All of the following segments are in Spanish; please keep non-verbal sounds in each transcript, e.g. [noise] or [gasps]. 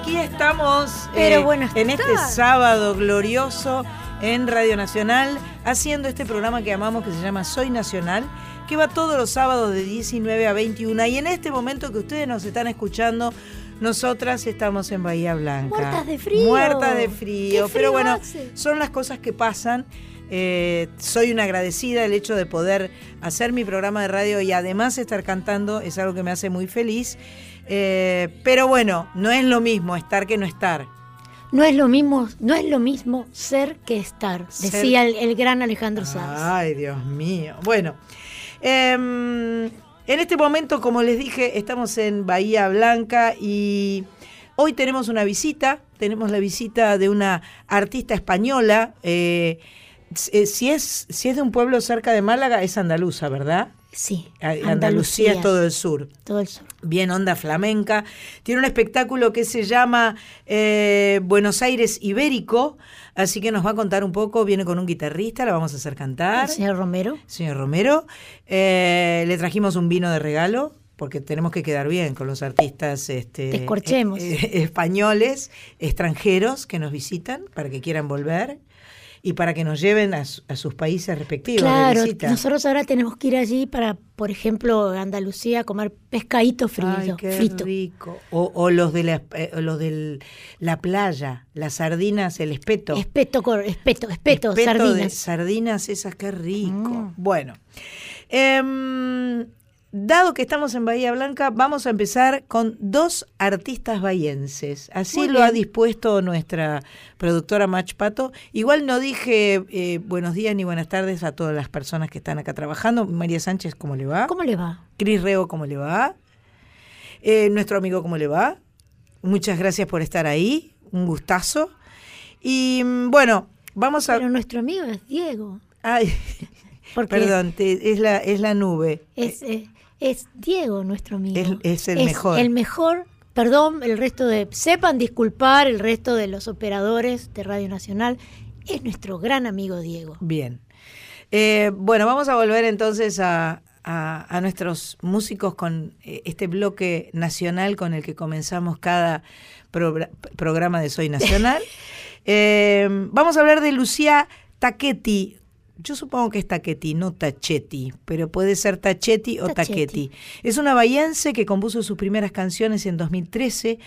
Aquí estamos eh, Pero buenas en este sábado glorioso en Radio Nacional, haciendo este programa que amamos que se llama Soy Nacional, que va todos los sábados de 19 a 21. Y en este momento que ustedes nos están escuchando, nosotras estamos en Bahía Blanca. Muertas de frío. Muertas de frío. Pero bueno, hace. son las cosas que pasan. Eh, soy una agradecida el hecho de poder hacer mi programa de radio y además estar cantando es algo que me hace muy feliz. Eh, pero bueno, no es lo mismo estar que no estar. No es lo mismo, no es lo mismo ser que estar, Ser- decía el, el gran Alejandro Sanz. Ay, Dios mío. Bueno, em, en este momento, como les dije, estamos en Bahía Blanca y hoy tenemos una visita. Tenemos la visita de una artista española. eh, eh, si, es, si es de un pueblo cerca de Málaga, es andaluza, ¿verdad? Sí, A- Andalucía es todo el sur. todo el sur. bien onda flamenca. Tiene un espectáculo que se llama eh, Buenos Aires Ibérico, así que nos va a contar un poco, viene con un guitarrista, la vamos a hacer cantar. El señor Romero. Señor Romero, eh, le trajimos un vino de regalo. Porque tenemos que quedar bien con los artistas este, eh, eh, españoles, extranjeros que nos visitan para que quieran volver y para que nos lleven a, su- a sus países respectivos Claro, nosotros ahora tenemos que ir allí para, por ejemplo, Andalucía a comer pescadito frito. Ay, qué frito. rico. O, o los de la, eh, o los de la playa, las sardinas, el espeto. Espeto, espeto, espeto, Espeto de sardinas. sardinas, esas, qué rico. Mm. Bueno, em, dado que estamos en Bahía Blanca, vamos a empezar con dos artistas bahienses. Así Muy lo ha dispuesto nuestra productora Mach Pato. Igual no dije eh, buenos días ni buenas tardes a todas las personas que están acá trabajando. María Sánchez, ¿cómo le va? ¿Cómo le va? Cris Reo, ¿cómo le va? Eh, nuestro amigo, ¿cómo le va? Muchas gracias por estar ahí, un gustazo. Y mm, bueno, vamos a... Pero nuestro amigo es Diego. Ay, [laughs] Porque perdón, te- es, la, es la nube. Es, eh, es Diego nuestro amigo. Es- es el mejor. El mejor, perdón, el resto de... Sepan disculpar el resto de los operadores de Radio Nacional. Es nuestro gran amigo Diego. Bien. Eh, bueno, vamos a volver entonces a, a- a nuestros músicos con eh, este bloque nacional con el que comenzamos cada progra- programa de Soy Nacional. [laughs] Eh, vamos a hablar de Lucía Tachetti. Yo supongo que es Tachetti, no Tachetti, pero puede ser Tachetti o. Tachetti. Es una bahiense que compuso sus primeras canciones en 2013.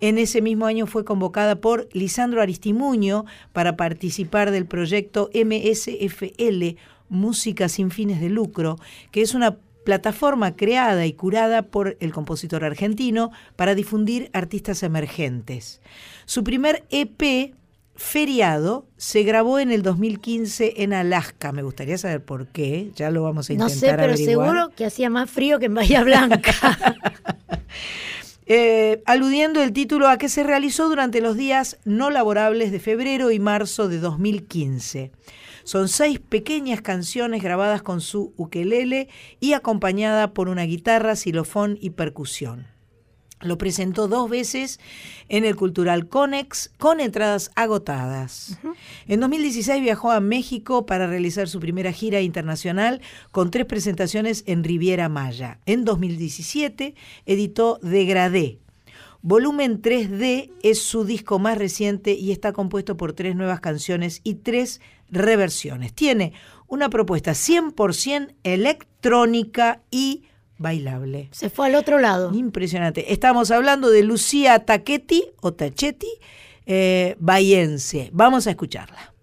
En ese mismo año fue convocada por Lisandro Aristimuño para participar del proyecto MSFL, Música sin fines de lucro, que es una plataforma creada y curada por el compositor argentino para difundir artistas emergentes. Su primer EP, Feriado, se grabó en el 2015 en Alaska. Me gustaría saber por qué, ya lo vamos a No intentar sé, pero averiguar. seguro que hacía más frío que en Bahía Blanca. [laughs] Eh, aludiendo el título a que se realizó durante los días no laborables de febrero y marzo de 2015. Son seis pequeñas canciones grabadas con su ukelele y acompañada por una guitarra, xilofón y percusión. Lo presentó dos veces en el Cultural Conex con entradas agotadas. En 2016 viajó a México para realizar su primera gira internacional con tres presentaciones en Riviera Maya. En 2017 editó Degradé. Volumen 3D es su disco más reciente y está compuesto por tres nuevas canciones y tres reversiones. Tiene una propuesta 100% electrónica y bailable. Se fue al otro lado. Impresionante. Estamos hablando de Lucía Tachetti o Tachetti, eh, bahiense. Vamos a escucharla.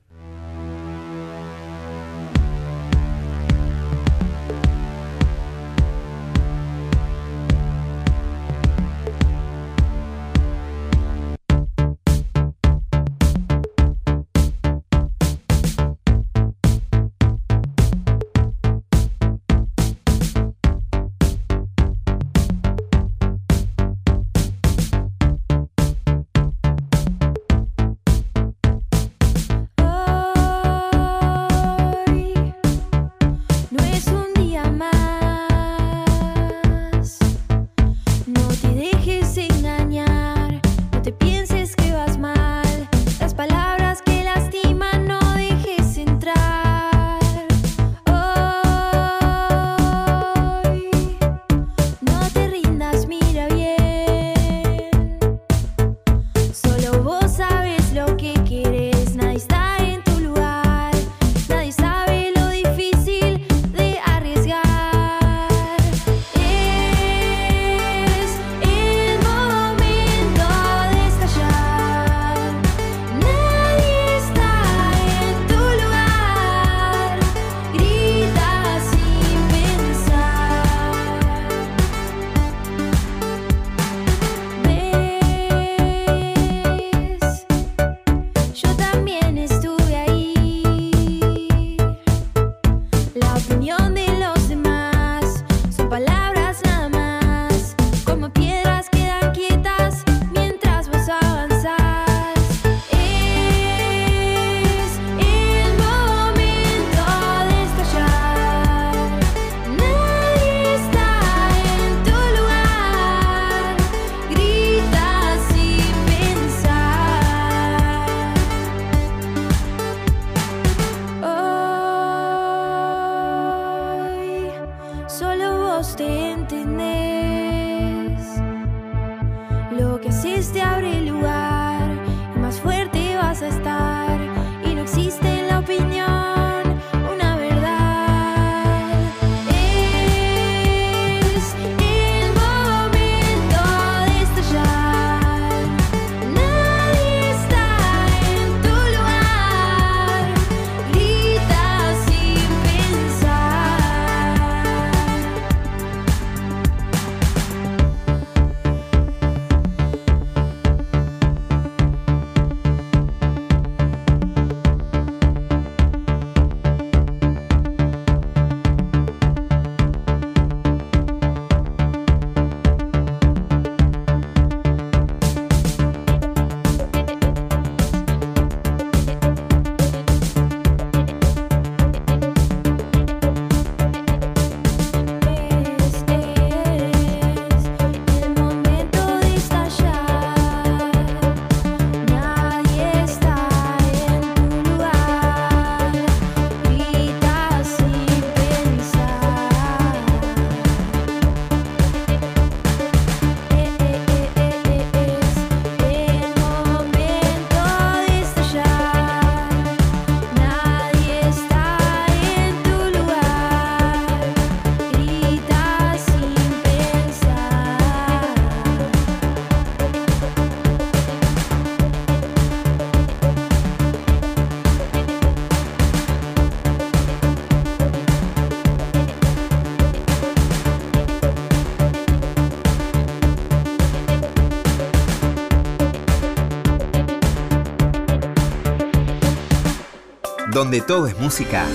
Donde todo es música,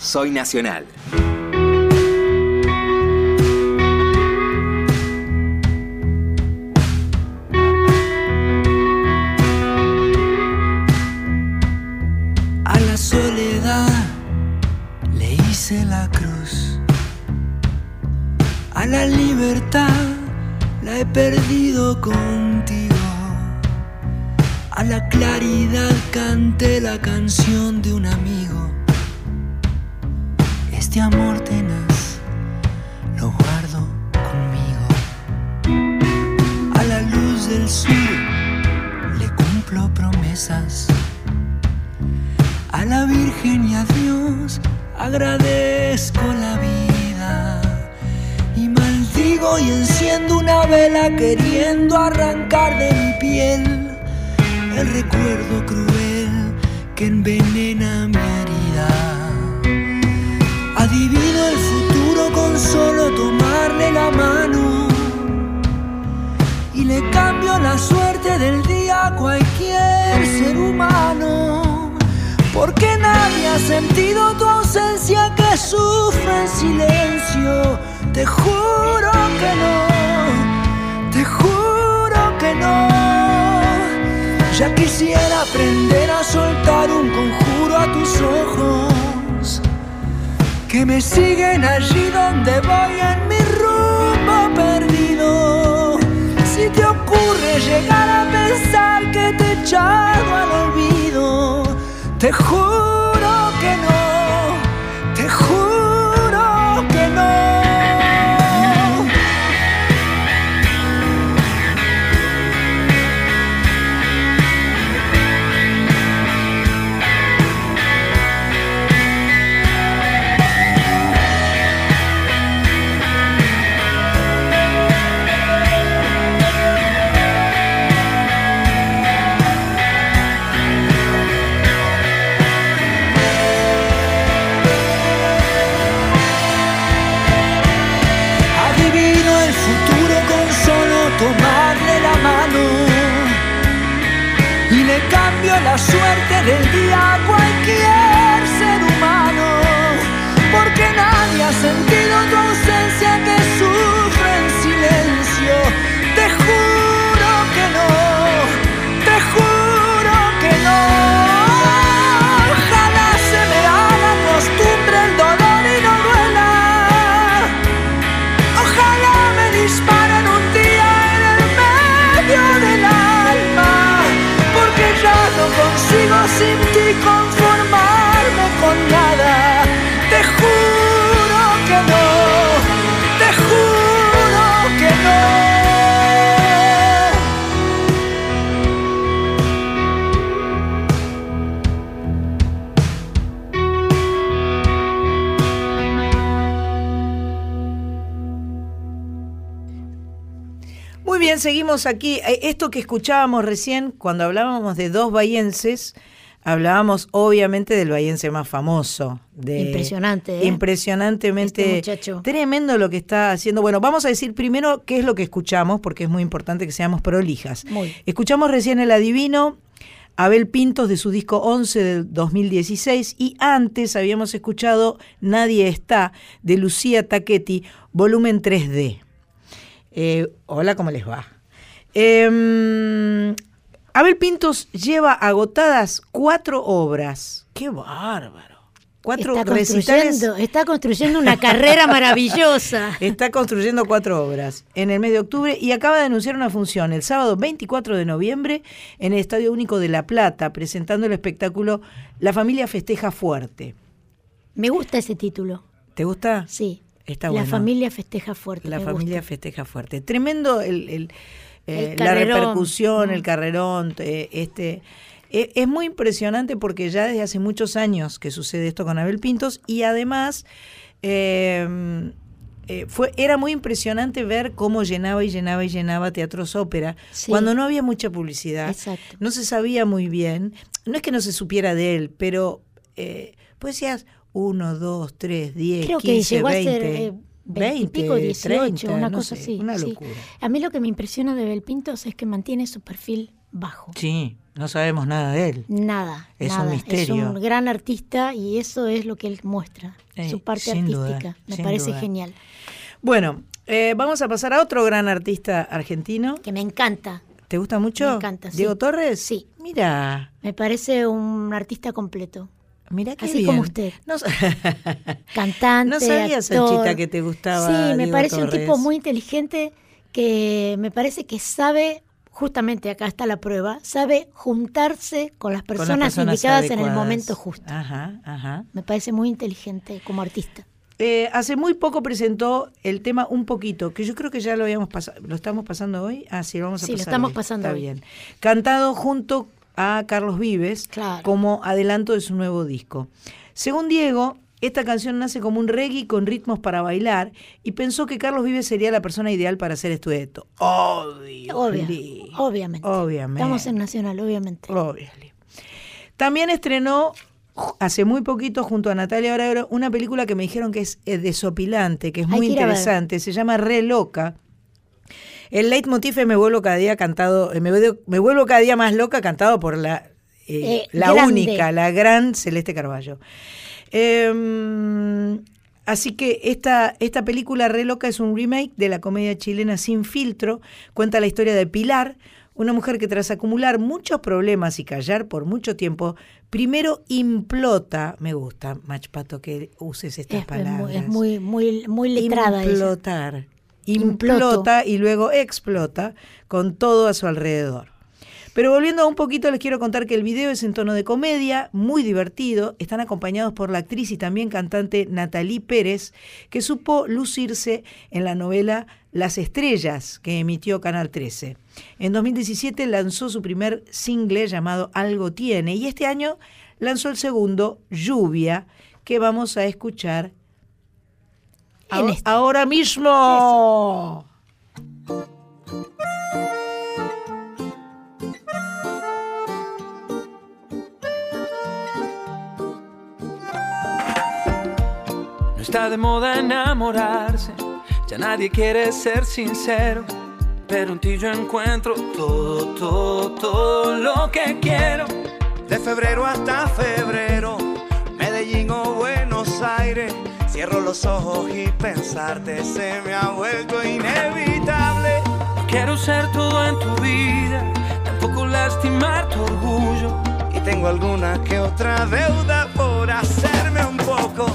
soy nacional. Queriendo arrancar de mi piel el recuerdo cruel que envenena mi herida. Adivino el futuro con solo tomarle la mano y le cambio la suerte del día a cualquier ser humano. Porque nadie ha sentido tu ausencia que sufre en silencio. Te juro que no, Ya quisiera aprender a soltar un conjuro a tus ojos que me siguen allí donde voy en mi rumbo perdido. Si te ocurre llegar a pensar que te he echado al olvido, te juro que no, te juro suerte del aquí. Eh, Esto que escuchábamos recién, cuando hablábamos de dos bahienses, hablábamos obviamente del bahiense más famoso. De, Impresionante, ¿eh? Impresionantemente Este tremendo lo que está haciendo. Bueno, vamos a decir primero qué es lo que escuchamos, porque es muy importante que seamos prolijas. Muy. Escuchamos recién El Adivino, Abel Pintos de su disco 11 del 2016 y antes habíamos escuchado Nadie está de Lucía Taquetti, volumen 3D. Eh, hola, ¿cómo les va? Eh, Abel Pintos lleva agotadas cuatro obras. ¡Qué bárbaro! Cuatro Está recitales. construyendo, está construyendo una carrera maravillosa. [laughs] Está construyendo cuatro obras en el mes de octubre y acaba de anunciar una función el sábado 24 de noviembre en el Estadio Único de La Plata, presentando el espectáculo La familia festeja fuerte. Me gusta ese título. ¿Te gusta? Sí. Está la bueno. familia festeja fuerte. La familia gusta. festeja fuerte. Tremendo el, el, eh, la repercusión, el carrerón. eh, este, eh, es muy impresionante porque ya desde hace muchos años que sucede esto con Abel Pintos y además eh, eh, fue, era muy impresionante ver cómo llenaba y llenaba y llenaba teatros ópera Sí. cuando no había mucha publicidad. Exacto. No se sabía muy bien. No es que no se supiera de él, pero eh, pues decías uno, dos, tres, diez, Creo que 15, llegó a 20, ser eh, 20 y pico, 18, 30, una no cosa sé, así. Una sí. A mí lo que me impresiona de Belpintos es que mantiene su perfil bajo. Sí, no sabemos nada de él. Nada. Es un nada. misterio. Es un gran artista y eso es lo que él muestra. Eh, su parte sin duda, artística. Me parece duda. genial. Bueno, eh, vamos a pasar a otro gran artista argentino. Que me encanta. ¿Te gusta mucho? Me encanta, sí. ¿Diego Torres? Sí. Mira, Me parece un artista completo. Mira qué Así bien. como usted. No, [laughs] Cantante. No sabía, actor. Sanchita, que te gustaba Sí, me Diego parece un tipo muy inteligente que me parece que sabe, justamente acá está la prueba, sabe juntarse con las Con las personas, indicadas en el momento justo. Ajá, ajá. Me parece muy inteligente como artista. Eh, hace muy poco presentó el tema Un Poquito, que yo creo que ya lo habíamos pasado. ¿Lo estamos pasando hoy? Ah, sí, lo vamos a Sí, lo pasar. estamos hoy. pasando Está hoy. bien. Cantado junto a Carlos Vives Claro. como adelanto de su nuevo disco. Según Diego, esta canción nace como un reggae con ritmos para bailar y pensó que Carlos Vives sería la persona ideal para hacer este dueto. Obvio. Obviamente. Obviamente. Estamos en Nacional, obviamente. Obviously. También estrenó hace muy poquito junto a Natalia Oreiro una película que me dijeron que es eh, desopilante, que es muy interesante, se llama Re Loca. El leitmotiv Me vuelvo cada día cantado, eh, me, vuelvo- me vuelvo cada día más loca cantado por la, eh, Eh, la grande. única, la gran Celeste Carballo. Em, así que esta, esta película Re Loca es un remake de la comedia chilena Sin Filtro. Cuenta la historia de Pilar, una mujer que tras acumular muchos problemas y callar por mucho tiempo, primero implota. Me gusta, Machpato, que uses estas Es, es palabras. es muy, muy, muy letrada ella. Implota y luego explota con todo a su alrededor. Pero volviendo un poquito, les quiero contar que el video es en tono de comedia, muy divertido. Están acompañados por la actriz y también cantante Natalie Pérez, que supo lucirse en la novela Las Estrellas, que emitió Canal 13. En 2017 lanzó su primer single llamado Algo Tiene y este año lanzó el segundo, Lluvia, que vamos a escuchar En este. ahora mismo. No está de moda enamorarse, ya nadie quiere ser sincero. Pero en ti yo encuentro todo, todo, todo lo que quiero. De febrero hasta febrero, Medellín o Buenos Aires. Cierro los ojos y pensarte se me ha vuelto inevitable. Quiero ser todo en tu vida, tampoco lastimar tu orgullo. Y tengo alguna que otra deuda por hacerme un poco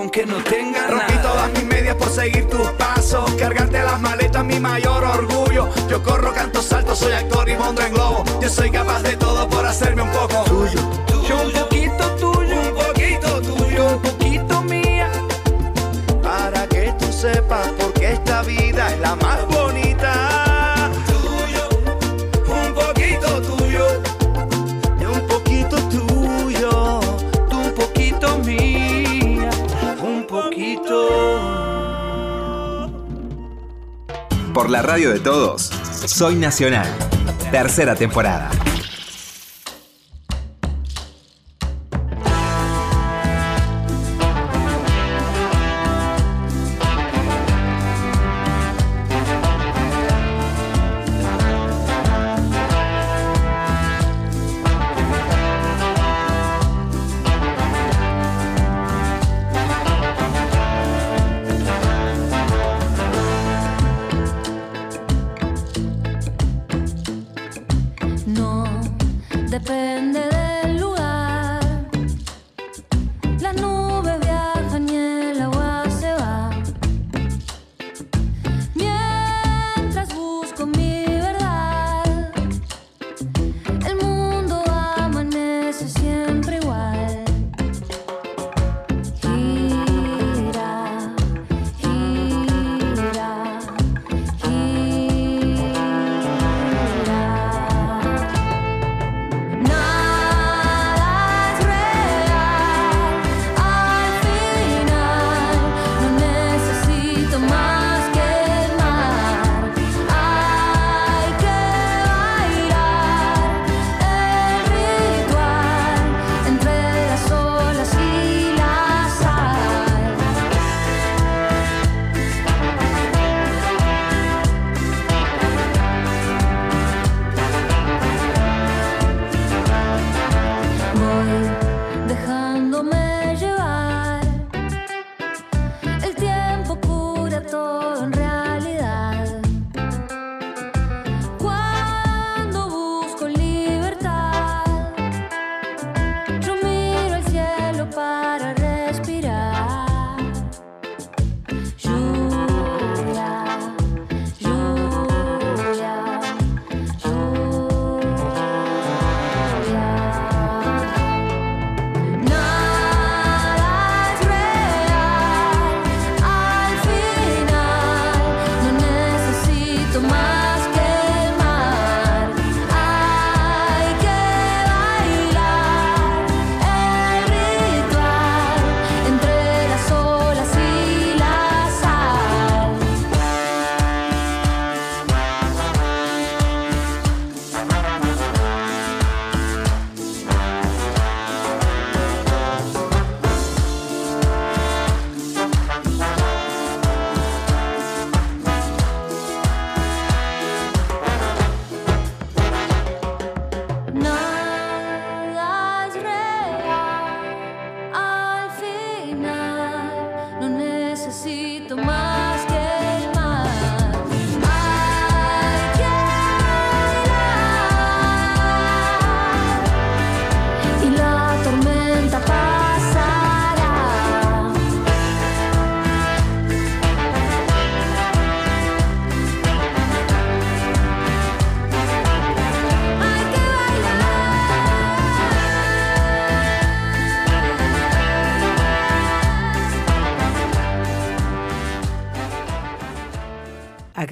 rico aunque no tenga Rompí nada. todas mis medias por seguir tus pasos. Cargarte las maletas, mi mayor orgullo. Yo corro, canto, salto, soy actor y monto en globo. Yo soy capaz de todo por hacerme un poco tuyo. Yo un poquito tuyo, Un poquito tuyo. un poquito mía. Para que tú sepas por qué esta vida es la más bonita. Por la radio de todos, Soy Nacional. Tercera temporada.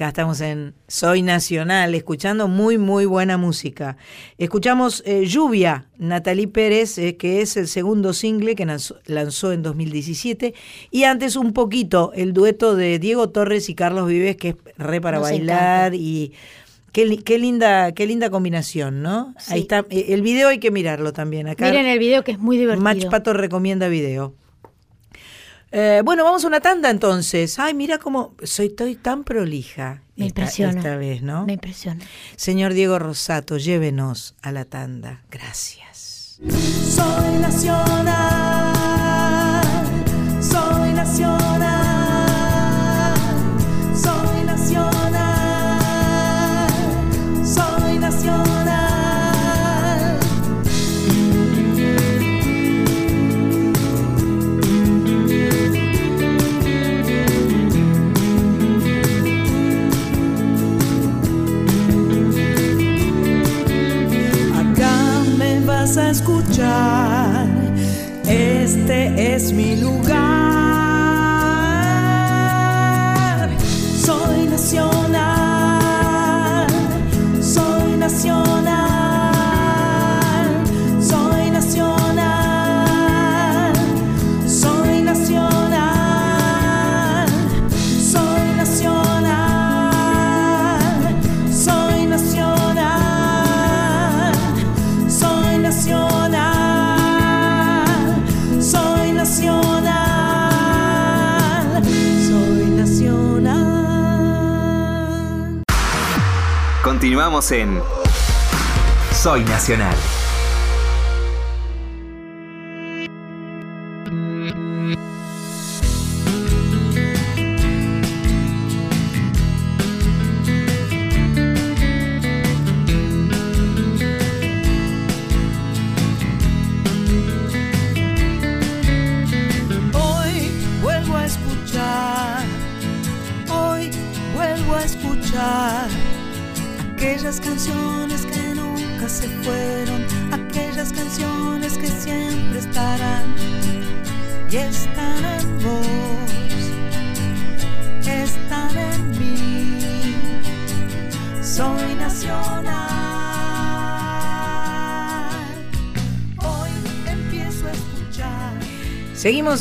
Estamos en Soy Nacional, escuchando muy, muy buena música. Escuchamos eh, Lluvia, Natalie Pérez, eh, que es el segundo single que lanzó, en 2017. Y antes un poquito el dueto de Diego Torres y Carlos Vives, que es re para Nos bailar y... Qué, li- qué linda, qué linda combinación, ¿no? Sí. Ahí está. Eh, El video hay que mirarlo también. Acá Miren el video que es muy divertido. Match Pato recomienda video. Eh, bueno, vamos a una tanda entonces. Ay, mira cómo soy estoy tan prolija Me esta, impresiona. esta vez, ¿no? Me impresiona. Señor Diego Rosato, llévenos a la tanda. Gracias. Soy nacional, soy nacional, Soy Nacional.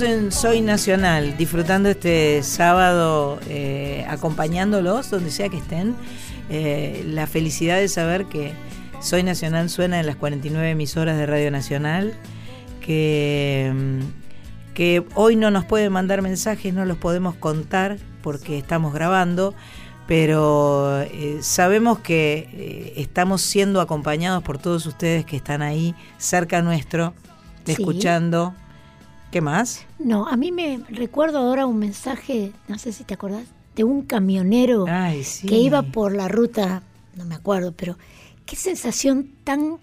En Soy Nacional, disfrutando este sábado, eh, acompañándolos donde sea que estén. Eh, la felicidad de saber que Soy Nacional suena en las 49 emisoras de Radio Nacional, que, mm, que hoy no nos pueden mandar mensajes, no los podemos contar porque estamos grabando, pero eh, sabemos que eh, estamos siendo acompañados por todos ustedes que están ahí cerca nuestro, Sí. escuchando. ¿Qué más? No, a mí me recuerdo ahora un mensaje, no sé si te acordás, de un camionero Ay, sí. que iba por la ruta, no me acuerdo, pero qué sensación tan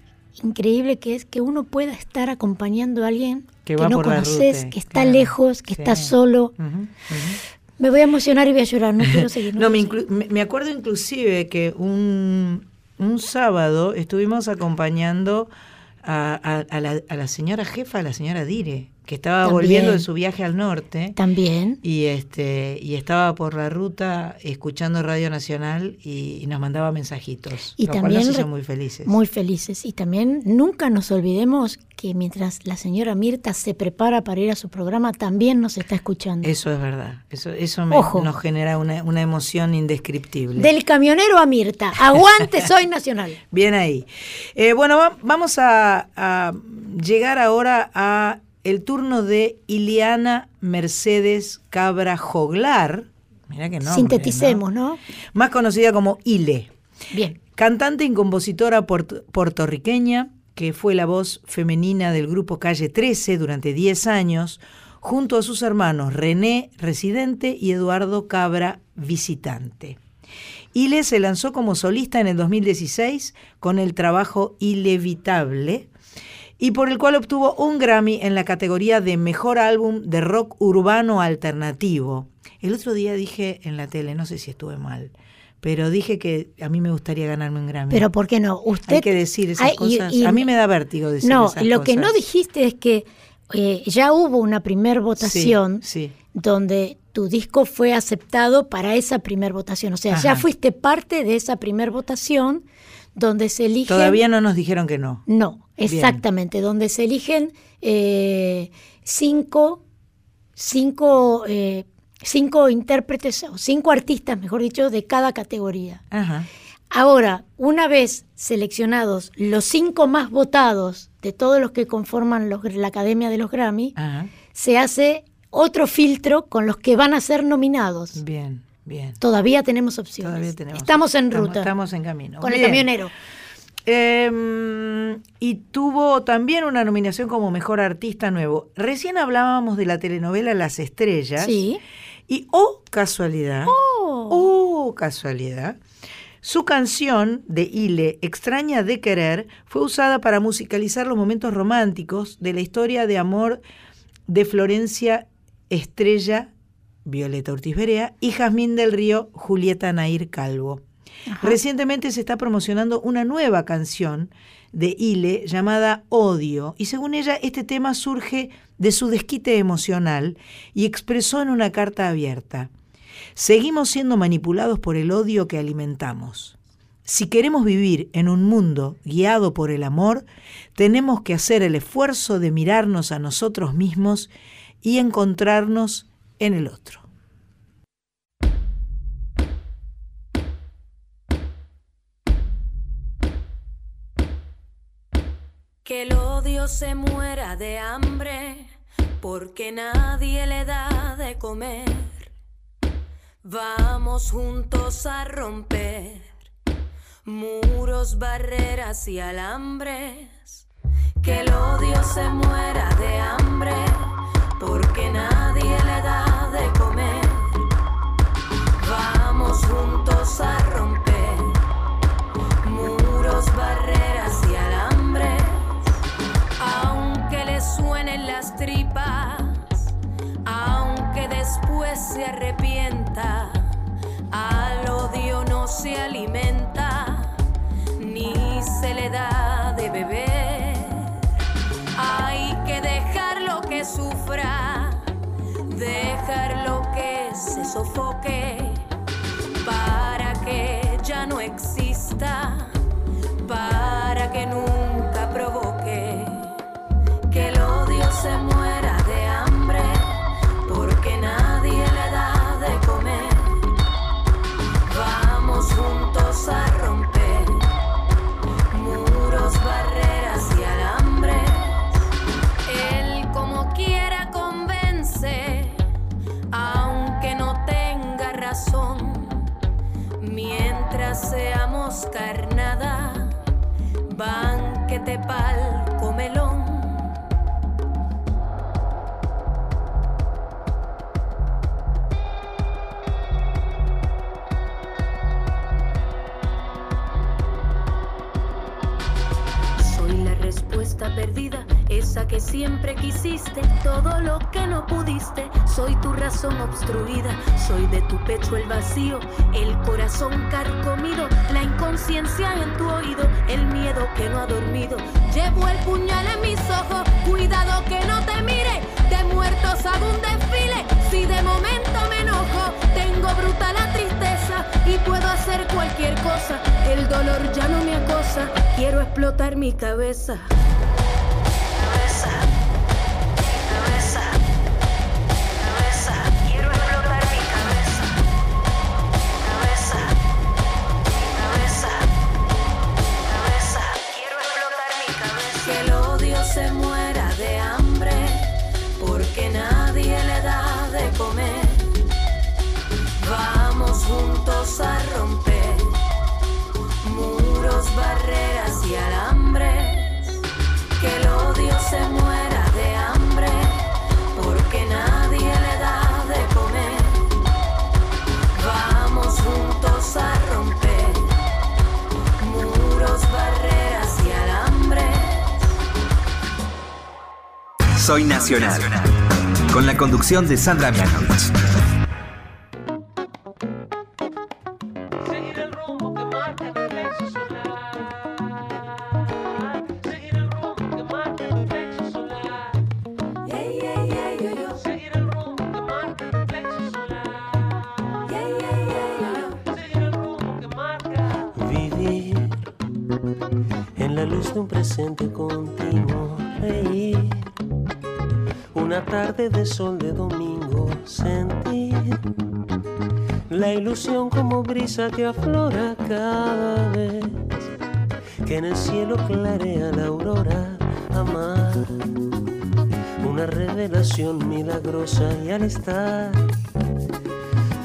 increíble que es que uno pueda estar acompañando a alguien Que no conoces, que está claro, lejos, que sí. está solo. Me voy a emocionar y voy a llorar, no quiero seguir. [laughs] No, inclu- me- me acuerdo inclusive que un, un sábado estuvimos acompañando a, a- a la, a la señora jefa, a la señora Dire, que estaba También. volviendo de su viaje al norte. También. Y este y estaba por la ruta escuchando Radio Nacional y, y nos mandaba mensajitos. Y también nos hizo muy felices. Muy felices. Y también nunca nos olvidemos que mientras la señora Mirta se prepara para ir a su programa, también nos está escuchando. Eso es verdad. Eso, eso me- Ojo. nos genera una, una emoción indescriptible. Del camionero a Mirta. Aguante, [laughs] soy nacional. Bien ahí. Eh, bueno, va- vamos a, a llegar ahora a el turno de Iliana Mercedes Cabra Joglar. Mira que nombre, Sinteticemos, ¿no? ¿no? Más conocida como Ile. Bien. Cantante y compositora puert- puertorriqueña que fue la voz femenina del grupo Calle 13 durante 10 años, junto a sus hermanos René, residente, y Eduardo Cabra, visitante. Ile se lanzó como solista en el 2016 con el trabajo Ilevitable y por el cual obtuvo un Grammy en la categoría de Mejor Álbum de Rock Urbano Alternativo. El otro día dije en la tele, no sé si estuve mal, pero dije que a mí me gustaría ganarme un Grammy. Pero ¿por qué no? Usted Hay que decir esas cosas. y- a mí me da vértigo decir No, esas lo que no dijiste es que eh, ya hubo una primer votación Sí, sí. donde tu disco fue aceptado para esa primer votación. O sea, ya fuiste parte de esa primer votación donde se eligen... Todavía no nos dijeron que no. No, Bien. exactamente, donde se eligen eh, cinco, cinco, eh, cinco intérpretes o cinco artistas, mejor dicho, de cada categoría. Ajá. Ahora, una vez seleccionados los cinco más votados de todos los que conforman los- la Academia de los Grammy, Ajá. se hace otro filtro con los que van a ser nominados. Bien, bien. Todavía tenemos opciones. Todavía tenemos. Estamos en ruta. Estamos en camino. con el camionero. Eh, y tuvo también una nominación como mejor artista nuevo. Recién hablábamos de la telenovela Las Estrellas. Sí. Y oh, casualidad. Oh, casualidad. Su canción de Ile, Extraña de Querer, fue usada para musicalizar los momentos románticos de la historia de amor de Florencia Estrella, Violeta Ortiz Berea, y Jazmín del Río, Julieta Nair Calvo. Recientemente se está promocionando una nueva canción de Ile llamada Odio y según ella este tema surge de su desquite emocional y expresó en una carta abierta. Seguimos siendo manipulados por el odio que alimentamos. Si queremos vivir en un mundo guiado por el amor, tenemos que hacer el esfuerzo de mirarnos a nosotros mismos y encontrarnos en el otro. Que el odio se muera de hambre porque nadie le da de comer. Vamos juntos a romper muros, barreras y alambres. Que el odio se muera de hambre porque nadie le da a romper muros, barreras y alambres. Aunque le suenen las tripas, aunque después se arrepienta, al odio no se alimenta, ni se le da de beber. Hay que dejarlo que sufra, dejarlo que se sofoque, que ya no exista, el corazón carcomido, la inconsciencia en tu oído, el miedo que no ha dormido. Llevo el puñal en mis ojos, cuidado que no te mire, de muertos hago un desfile. Si de momento me enojo, tengo bruta la tristeza y puedo hacer cualquier cosa. El dolor ya no me acosa, quiero explotar mi. Cabeza, Soy Nacional. Con la conducción de Sandra Mianovich. Como brisa que aflora cada vez que en el cielo clarea la aurora, amar. Una revelación milagrosa y al estar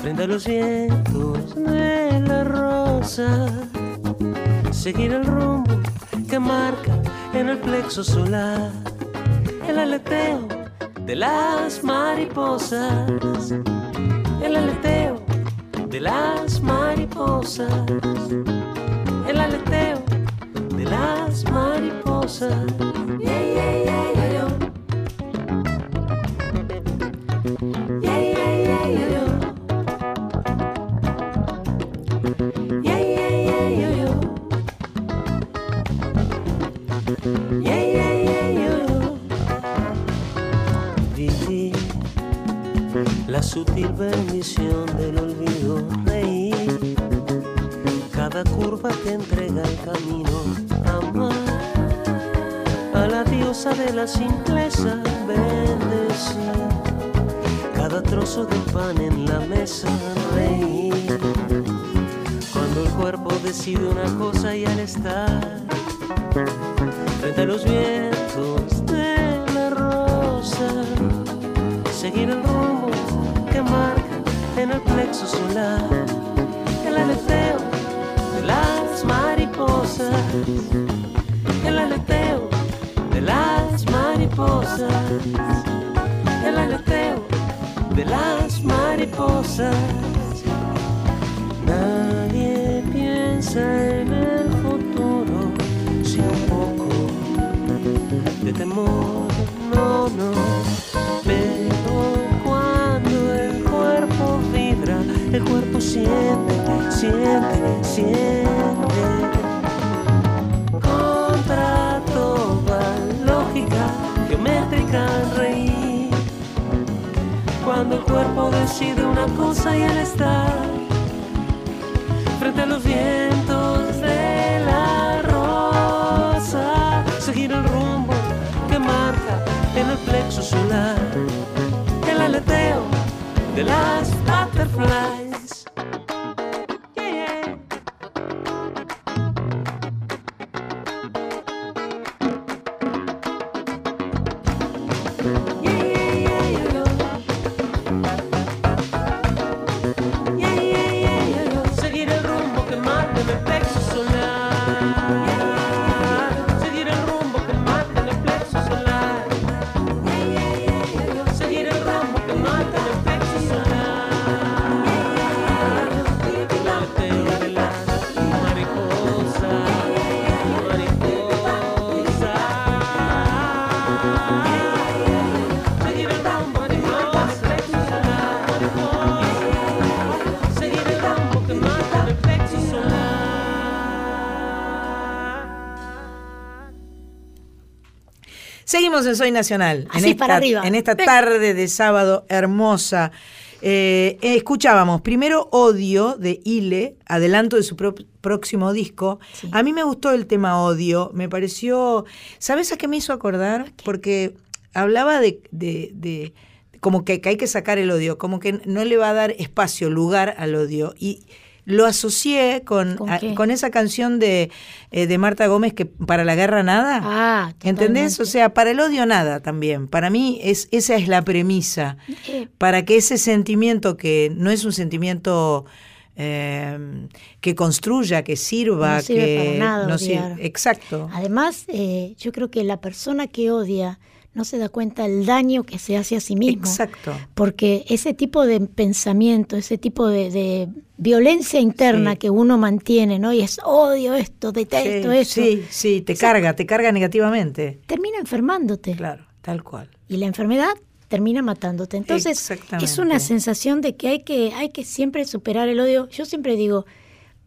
frente a los vientos de la rosa, seguir el rumbo que marca en el plexo solar el aleteo de las mariposas, el aleteo de las mariposas. Yeah, yeah, yeah, yeah, yo. Yeah, yeah, yeah, yeah, yo. Yeah, yeah, yeah, yeah, yo. Yeah, yeah, yeah, la sutil bendición del olvido, cada curva que entrega el camino, amar a la diosa de la simpleza, bendecir cada trozo de pan en la mesa, reír. Cuando el cuerpo decide una cosa y al estar frente a los vientos de la rosa, seguir el rumbo que marca en el plexo solar el aleteo el aleteo de las mariposas, el aleteo de las mariposas. Nadie piensa en el futuro sin un poco de temor, no, no. Pero cuando el cuerpo vibra, el cuerpo siente, siente, siente. Lógica geométrica reír. Cuando el cuerpo decide una cosa y al estar frente a los vientos de la rosa, seguir el rumbo que marca en el plexo solar el aleteo de las butterflies. Seguimos en Soy Nacional. Así, en esta, para arriba. En esta tarde de sábado hermosa. Eh, eh, escuchábamos primero Odio de Ile, adelanto de su pro- próximo disco. A mí me gustó el tema Odio, me pareció. ¿Sabes a qué me hizo acordar? Porque hablaba de. de- de- como que, que hay que sacar el odio, como que no le va a dar espacio, lugar al odio. Y lo asocié con, ¿Con a- qué? con esa canción de, eh, de Marta Gómez que para la guerra nada. Ah, ¿Entendés? O sea, para el odio nada también. Para mí es, esa es la premisa. Eh, Para que ese sentimiento que no es un sentimiento eh, que construya, que sirva, No sirve que para nada no. Exacto. Además, eh, yo creo que la persona que odia no se da cuenta del daño que se hace a sí mismo. Exacto. Porque ese tipo de pensamiento, ese tipo de, de violencia interna Sí. que uno mantiene, ¿no? Y es odio esto, detesto sí, esto, sí, sí, te carga, te carga negativamente. termina enfermándote. Claro, tal cual. Y la enfermedad termina matándote. Entonces, es una sensación de que hay que, hay que siempre superar el odio. Yo siempre digo,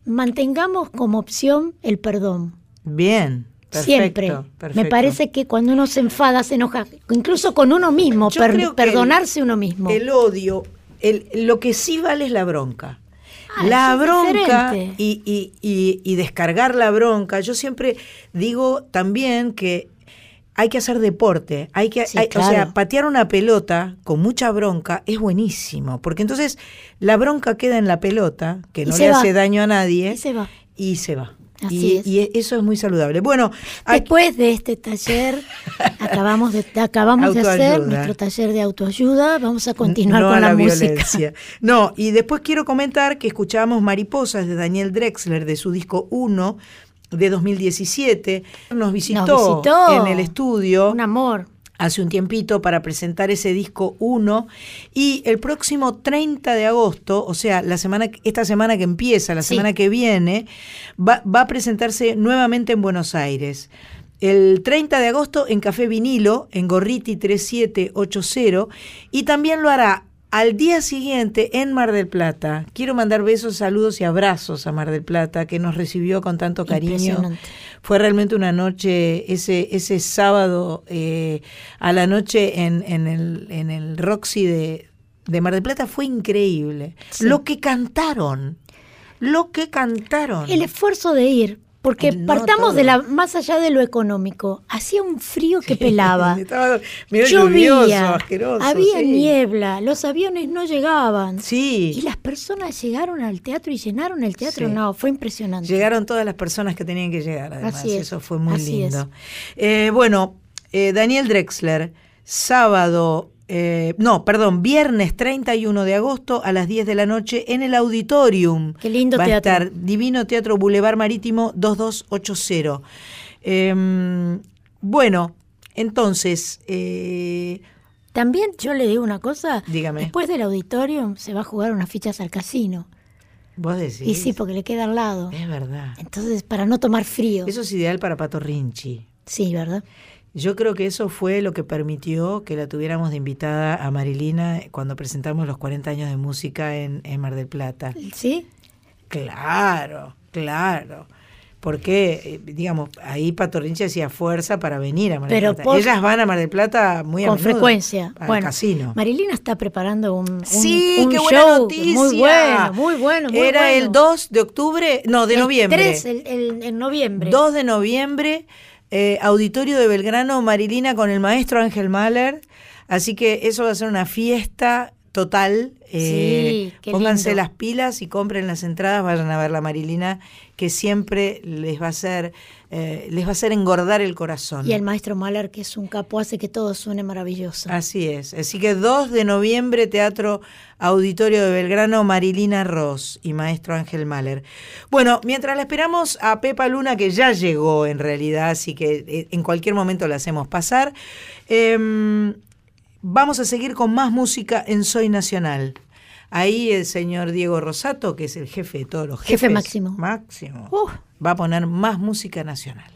mantengamos como opción el perdón. Bien. Perfecto, Siempre. perfecto. Me parece que cuando uno se enfada, se enoja, incluso con uno mismo, per- perdonarse uno mismo. El odio, el, lo que sí vale es la bronca. Ah, la bronca y, y- y- y descargar la bronca. Yo siempre digo también que hay que hacer deporte, hay que, Sí, hay- o sea, patear una pelota con mucha bronca es buenísimo, porque entonces la bronca queda en la pelota, que no le va. hace daño a nadie, Y se va. y se va. Así y, es. y eso es muy saludable. Bueno, Después de este taller, [laughs] acabamos de, acabamos de hacer nuestro taller de autoayuda. Vamos a continuar no con a la, la, música. No, y después quiero comentar que escuchamos Mariposas de Daniel Drexler de su disco 1 de 2017. Nos visitó, Nos visitó. en el estudio Un amor. Hace un tiempito para presentar ese disco 1 y el próximo 30 de agosto, o sea, la semana esta semana que empieza, la Sí. semana que viene, va, va a presentarse nuevamente en Buenos Aires. El 30 de agosto en Café Vinilo, en Gorriti 3780, y también lo hará al día siguiente en Mar del Plata. Quiero mandar besos, saludos y abrazos a Mar del Plata, que nos recibió con tanto cariño. Fue realmente una noche, ese, ese sábado eh, a la noche en, en el, en el Roxy de, de Mar del Plata fue increíble. Sí. Lo que cantaron, lo que cantaron. El esfuerzo de ir, porque no partamos todo. de la más allá de lo económico. Hacía un frío que [laughs] pelaba. Estaba lluvioso, Llovía, asqueroso. había sí. niebla, los aviones no llegaban. Y Sí, las personas llegaron al teatro y llenaron el teatro. Sí. No, fue impresionante. llegaron todas las personas que tenían que llegar, además. Así es, Eso fue muy así lindo. Eh, bueno, eh, Daniel Drexler, sábado, eh, no, perdón, viernes 31 de agosto a las 10 de la noche en el Auditorium. Qué lindo Va teatro. a estar Divino Teatro Boulevard Marítimo 2280. Em, bueno, entonces, eh, También yo le digo una cosa. Dígame. Después del auditorio se va a jugar unas fichas al casino. vos decís. Y sí, porque le queda al lado. Es verdad. Entonces, para no tomar frío. Eso es ideal para Pato Rinchi. Sí, ¿verdad? Yo creo que eso fue lo que permitió que la tuviéramos de invitada a Marilina cuando presentamos los 40 años de música en, en Mar del Plata. Sí. Claro, claro. Porque, eh, digamos, ahí Patorrinche hacía fuerza para venir a Mar del Pero Plata. Ellas van a Mar del Plata muy a Con menudo, frecuencia. Al bueno, casino. Marilina está preparando un, un- Sí, un qué buena show noticia. muy bueno, muy bueno. muy Era bueno. el 2 de octubre, no, de El noviembre. 3, el, el- en noviembre. 2 de noviembre, eh, Auditorio de Belgrano, Marilina con el maestro Ángel Mahler. Así que eso va a ser una fiesta total. Eh, Sí, pónganse lindo. las pilas y compren las entradas, vayan a ver la Marilina, que siempre les va a hacer, eh, les va a hacer engordar el corazón. Y el maestro Mahler, que es un capo, hace que todo suene maravilloso. Así es. Así que 2 de noviembre, Teatro Auditorio de Belgrano, Marilina Ross y Maestro Ángel Mahler. Bueno, mientras la esperamos a Pepa Luna, que ya llegó en realidad, así que eh, en cualquier momento la hacemos pasar, em, vamos a seguir con más música en Soy Nacional. Ahí el señor Diego Rosato, que es el jefe de todos los jefes. Jefe máximo. Máximo. Uh, Va a poner más música nacional.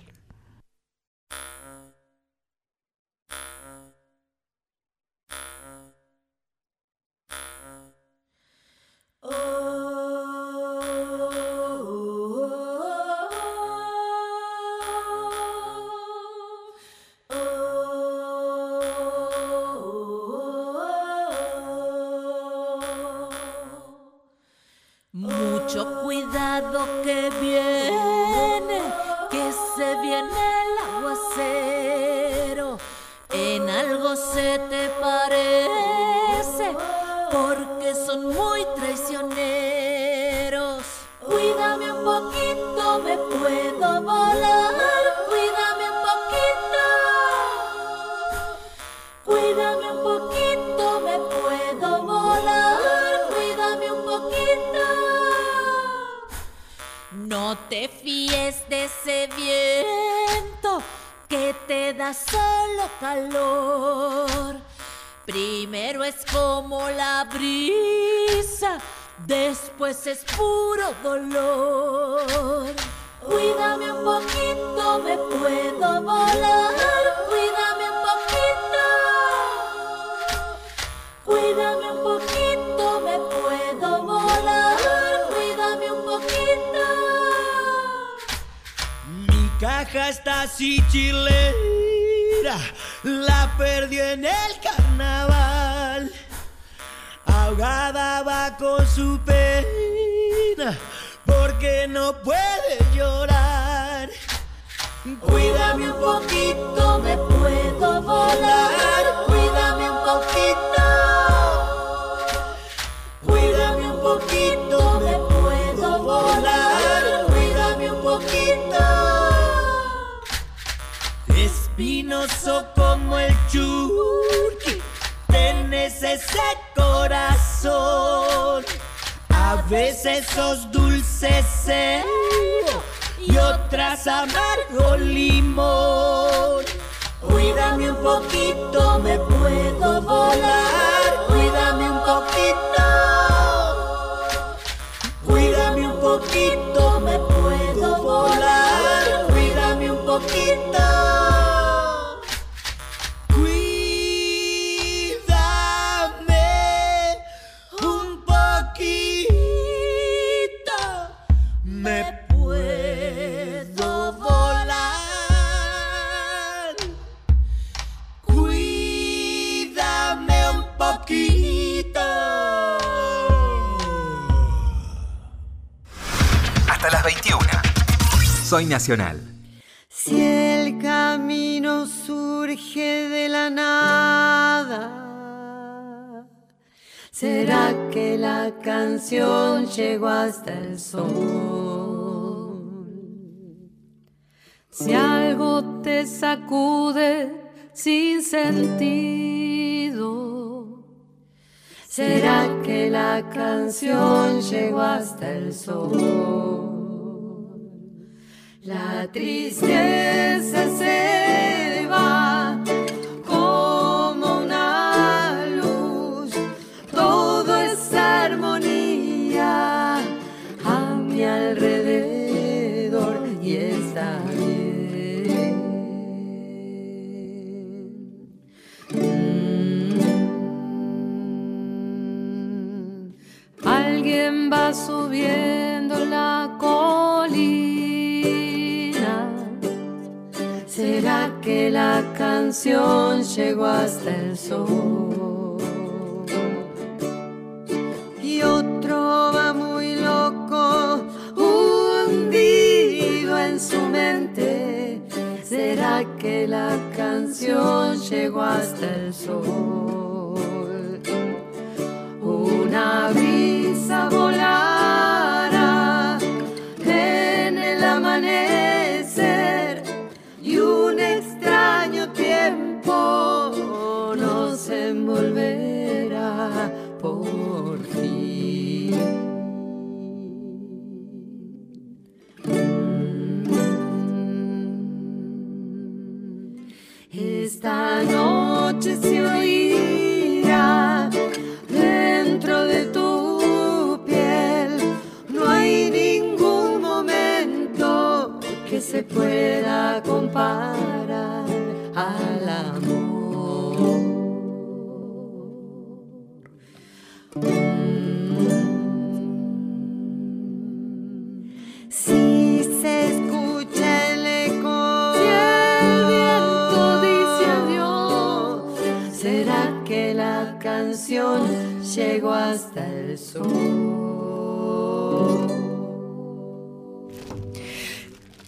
Si el camino surge de la nada, ¿será que la canción llegó hasta el sol? Si algo te sacude sin sentido, ¿Será que la canción llegó hasta el sol? La tristeza se va como una luz, todo es armonía a mi alrededor y está bien. alguien va subiendo que la canción llegó hasta el sol? Y otro va muy loco, hundido en su mente. ¿Será que la canción llegó hasta el sol? Una brisa volará Esta noche se oirá dentro de tu piel. No hay ningún momento que se pueda comparar al amor. Canción hasta el sol?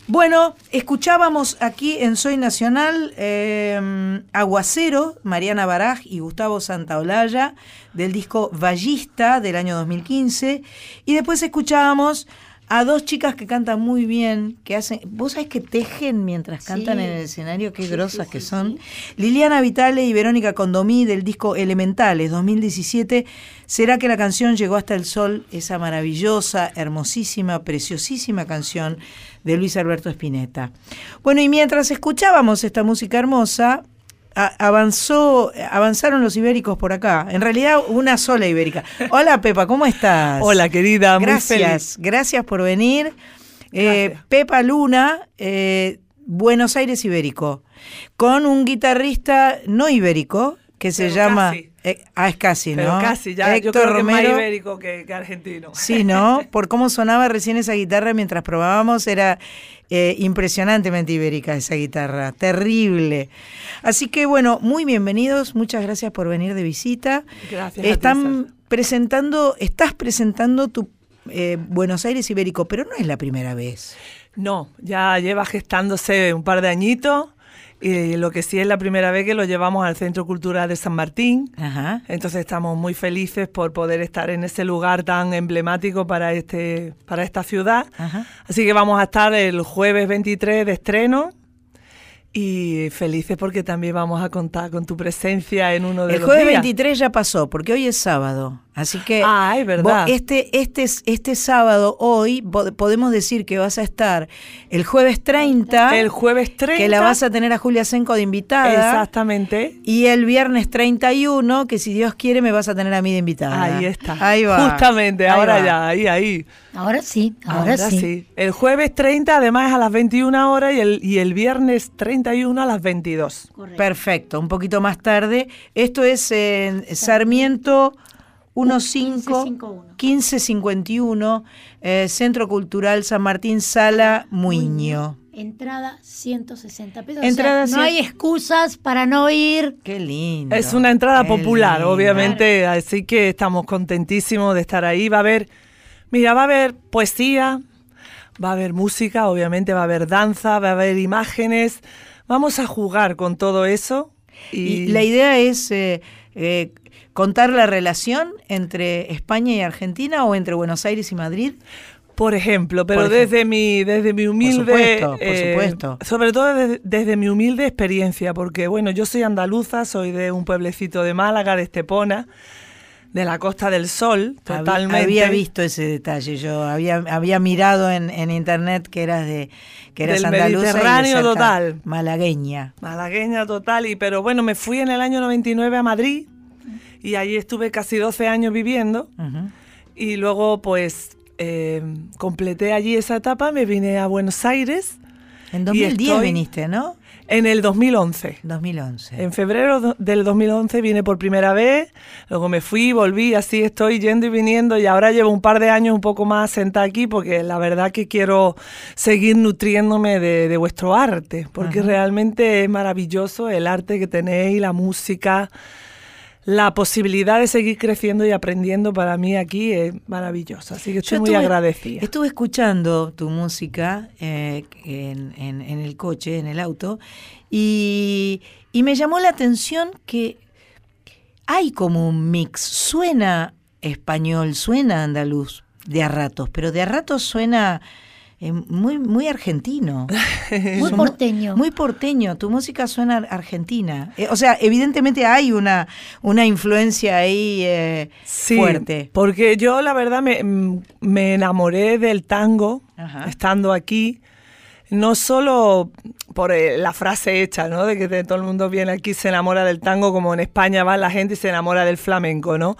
Bueno, escuchábamos aquí en Soy Nacional eh, Aguacero, Mariana Baraj y Gustavo Santaolalla, del disco Ballista del año 2015. Y después escuchábamos a dos chicas que cantan muy bien, que hacen, vos sabés que tejen mientras cantan Sí. en el escenario, qué Sí, grosas sí, que son. Liliana Vitale y Verónica Condomí del disco Elementales 2017. ¿Será que la canción llegó hasta el sol? Esa maravillosa, hermosísima, preciosísima canción de Luis Alberto Spinetta. Bueno, y mientras escuchábamos esta música hermosa, avanzó, avanzaron los ibéricos por acá. En realidad, una sola ibérica. Hola, Pepa, ¿cómo estás? Hola, querida, muy Gracias, feliz. gracias por venir. Eh, Pepa Luna, eh, Buenos Aires Ibérico, con un guitarrista no ibérico que se Pero llama... casi. eh, ah, es casi, Pero ¿no? casi, ya. yo Héctor que es más Romero. ibérico que, que argentino. Sí, ¿no? [laughs] Por cómo sonaba recién esa guitarra mientras probábamos, era eh, impresionantemente ibérica esa guitarra, terrible. Así que bueno, muy bienvenidos, muchas gracias por venir de visita. Gracias. a ti, Están presentando, estás presentando tu eh, Buenos Aires Ibérico, pero no es la primera vez. No, ya lleva gestándose un par de añitos. Y lo que sí es la primera vez que lo llevamos al Centro Cultural de San Martín. Ajá. Entonces estamos muy felices por poder estar en ese lugar tan emblemático para este para esta ciudad. Ajá. Así que vamos a estar el jueves 23 de estreno y felices porque también vamos a contar con tu presencia en uno de El los jueves días. 23 ya pasó, porque hoy es sábado. Así que Ah, es verdad. vos este, este, este sábado, hoy, po- podemos decir que vas a estar el jueves 30. El jueves 30. Que la vas a tener a Julia Senco de invitada. Exactamente. Y el viernes 31, que si Dios quiere me vas a tener a mí de invitada. Ahí está. Ahí va. Justamente, Ahí ahora va. ya, ahí, ahí. Ahora sí, ahora, sí. El jueves 30, además, a las 21 horas y el, y el viernes 31 a las 22. Perfecto, un poquito más tarde. Esto es en Sarmiento 15 1551, eh, Centro Cultural San Martín Sala Muño. Entrada 160 pesos. Entrada o sea, no hay excusas para no ir. Qué lindo. Es una entrada Qué popular, lindo. obviamente, así que estamos contentísimos de estar ahí. Va a haber, mira, va a haber poesía, va a haber música, obviamente va a haber danza, va a haber imágenes. Vamos a jugar con todo eso. Y, Y la idea es eh, eh, contar la relación entre España y Argentina o entre Buenos Aires y Madrid. Por ejemplo, pero Por ejemplo. desde mi desde mi humilde supuesto, por eh, supuesto. sobre todo desde, desde mi humilde experiencia, porque bueno, yo soy andaluza, soy de un pueblecito de Málaga, de Estepona, de la Costa del Sol, totalmente. Había visto ese detalle, yo había, había mirado en, en internet que eras de que eras Del andaluza y Mediterráneo cerca total. malagueña. Malagueña total, y pero bueno, me fui en el año 99 a Madrid y allí estuve casi 12 años viviendo Ujú. y luego pues eh, completé allí esa etapa, me vine a Buenos Aires. En y 2010 estoy viniste, ¿no? En el 2011. 2011. En febrero del 2011 vine por primera vez, luego me fui, volví, así estoy yendo y viniendo y ahora llevo un par de años un poco más sentada aquí porque la verdad que quiero seguir nutriéndome de, de vuestro arte, porque Ajá. realmente es maravilloso el arte que tenéis, la música, la posibilidad de seguir creciendo y aprendiendo para mí aquí es maravilloso, así que estoy Yo muy estuve- agradecida. Estuve escuchando tu música eh, en, en- en el coche, en el auto, y, y me llamó la atención que hay como un mix. Suena español, suena andaluz de a ratos, pero de a ratos suena eh, muy, muy argentino. [laughs] Muy porteño. Muy porteño. Tu música suena argentina. Eh, o sea, evidentemente hay una, una influencia ahí eh, Sí, fuerte. Porque yo la verdad me, mm, me enamoré del tango Ajá. estando aquí, no solo por eh, la frase hecha, ¿no? De que todo el mundo viene aquí y se enamora del tango, como en España va la gente y se enamora del flamenco, ¿no?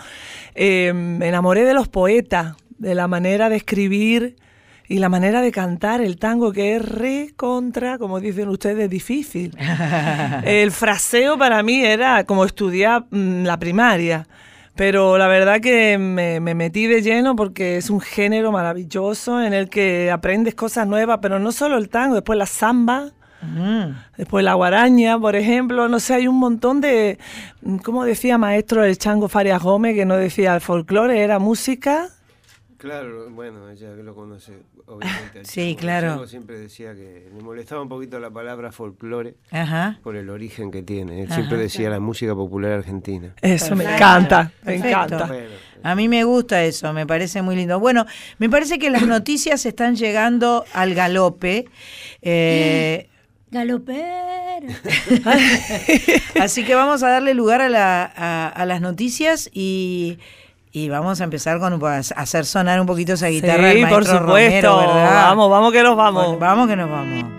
Eh, me enamoré de los poetas, de la manera de escribir y la manera de cantar el tango, que es re contra, como dicen ustedes, difícil. [laughs] El fraseo para mí era como estudiar mm, la primaria. Pero la verdad que me, me metí de lleno porque es un género maravilloso en el que aprendes cosas nuevas, pero no solo el tango, después la samba, Mm. después la guaraña, por ejemplo, no sé, hay un montón de, mm, como decía maestro el Chango Farias Gómez, que no decía el folclore, era música. Claro, bueno, ella que lo conoce, obviamente. al Sí, claro. Siempre decía que me molestaba un poquito la palabra folclore Ajá. por el origen que tiene. Él Ajá. siempre decía la música popular argentina. Eso me encanta, me Perfecto. encanta. Bueno, A mí me gusta eso, me parece muy lindo. Bueno, me parece que las noticias están llegando al galope. eh, [gasps] Galopero. [laughs] así que vamos a darle lugar a, la- a- a las noticias y, y vamos a empezar con a hacer sonar un poquito esa guitarra. del Sí, por maestro supuesto. Romero, ¿verdad? vamos, vamos que nos vamos. Bueno, vamos que nos vamos.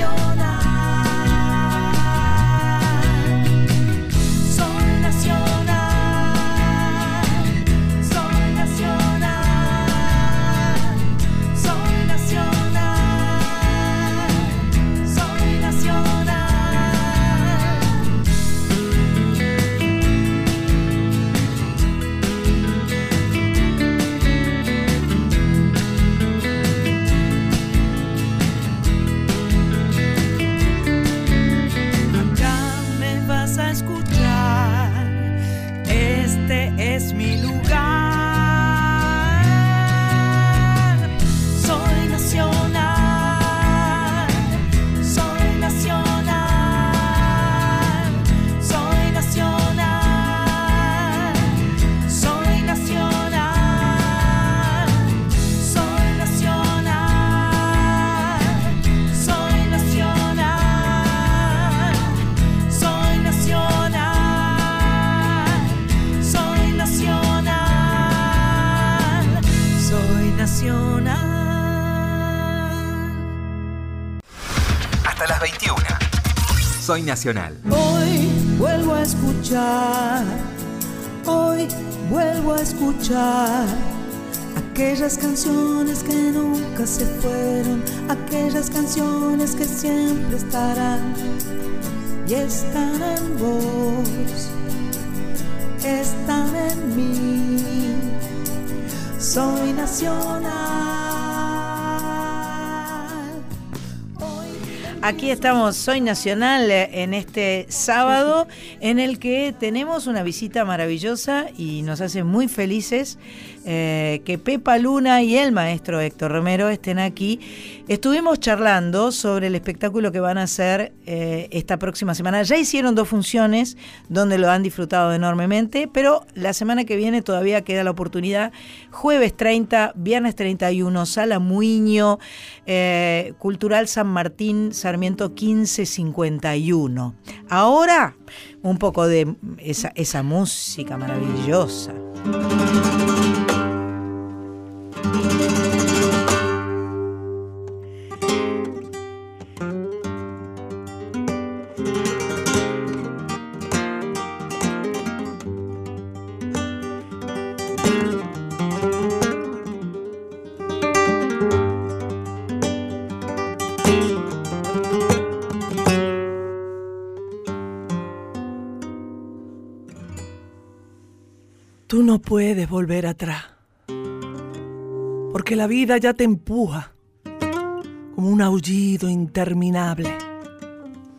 your nacional. Hasta las 21. Soy Nacional. Hoy vuelvo a escuchar, hoy vuelvo a escuchar aquellas canciones que nunca se fueron, aquellas canciones que siempre estarán y están en vos, están en mí. Soy nacional. Aquí estamos, Soy Nacional, en este sábado en el que tenemos una visita maravillosa y nos hace muy felices eh, que Pepa Luna y el maestro Héctor Romero estén aquí. Estuvimos charlando sobre el espectáculo que van a hacer eh, esta próxima semana. Ya hicieron dos funciones donde lo han disfrutado enormemente, pero la semana que viene todavía queda la oportunidad. Jueves 30, viernes 31, Sala Muiño, eh, Cultural San Martín, Sarmiento 1551. Ahora, un poco de esa, esa música maravillosa. Tú no puedes volver atrás, porque la vida ya te empuja como un aullido interminable,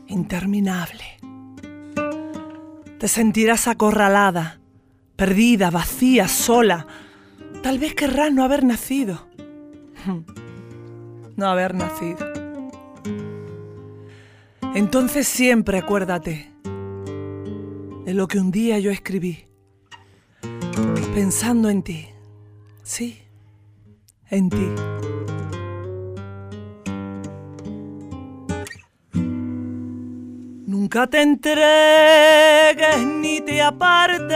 interminable. Te sentirás acorralada, perdida, vacía, sola. Tal vez querrás no haber nacido. [laughs] No haber nacido. Entonces siempre acuérdate de lo que un día yo escribí pensando en ti. Sí, en ti. Nunca te entregues ni te apartes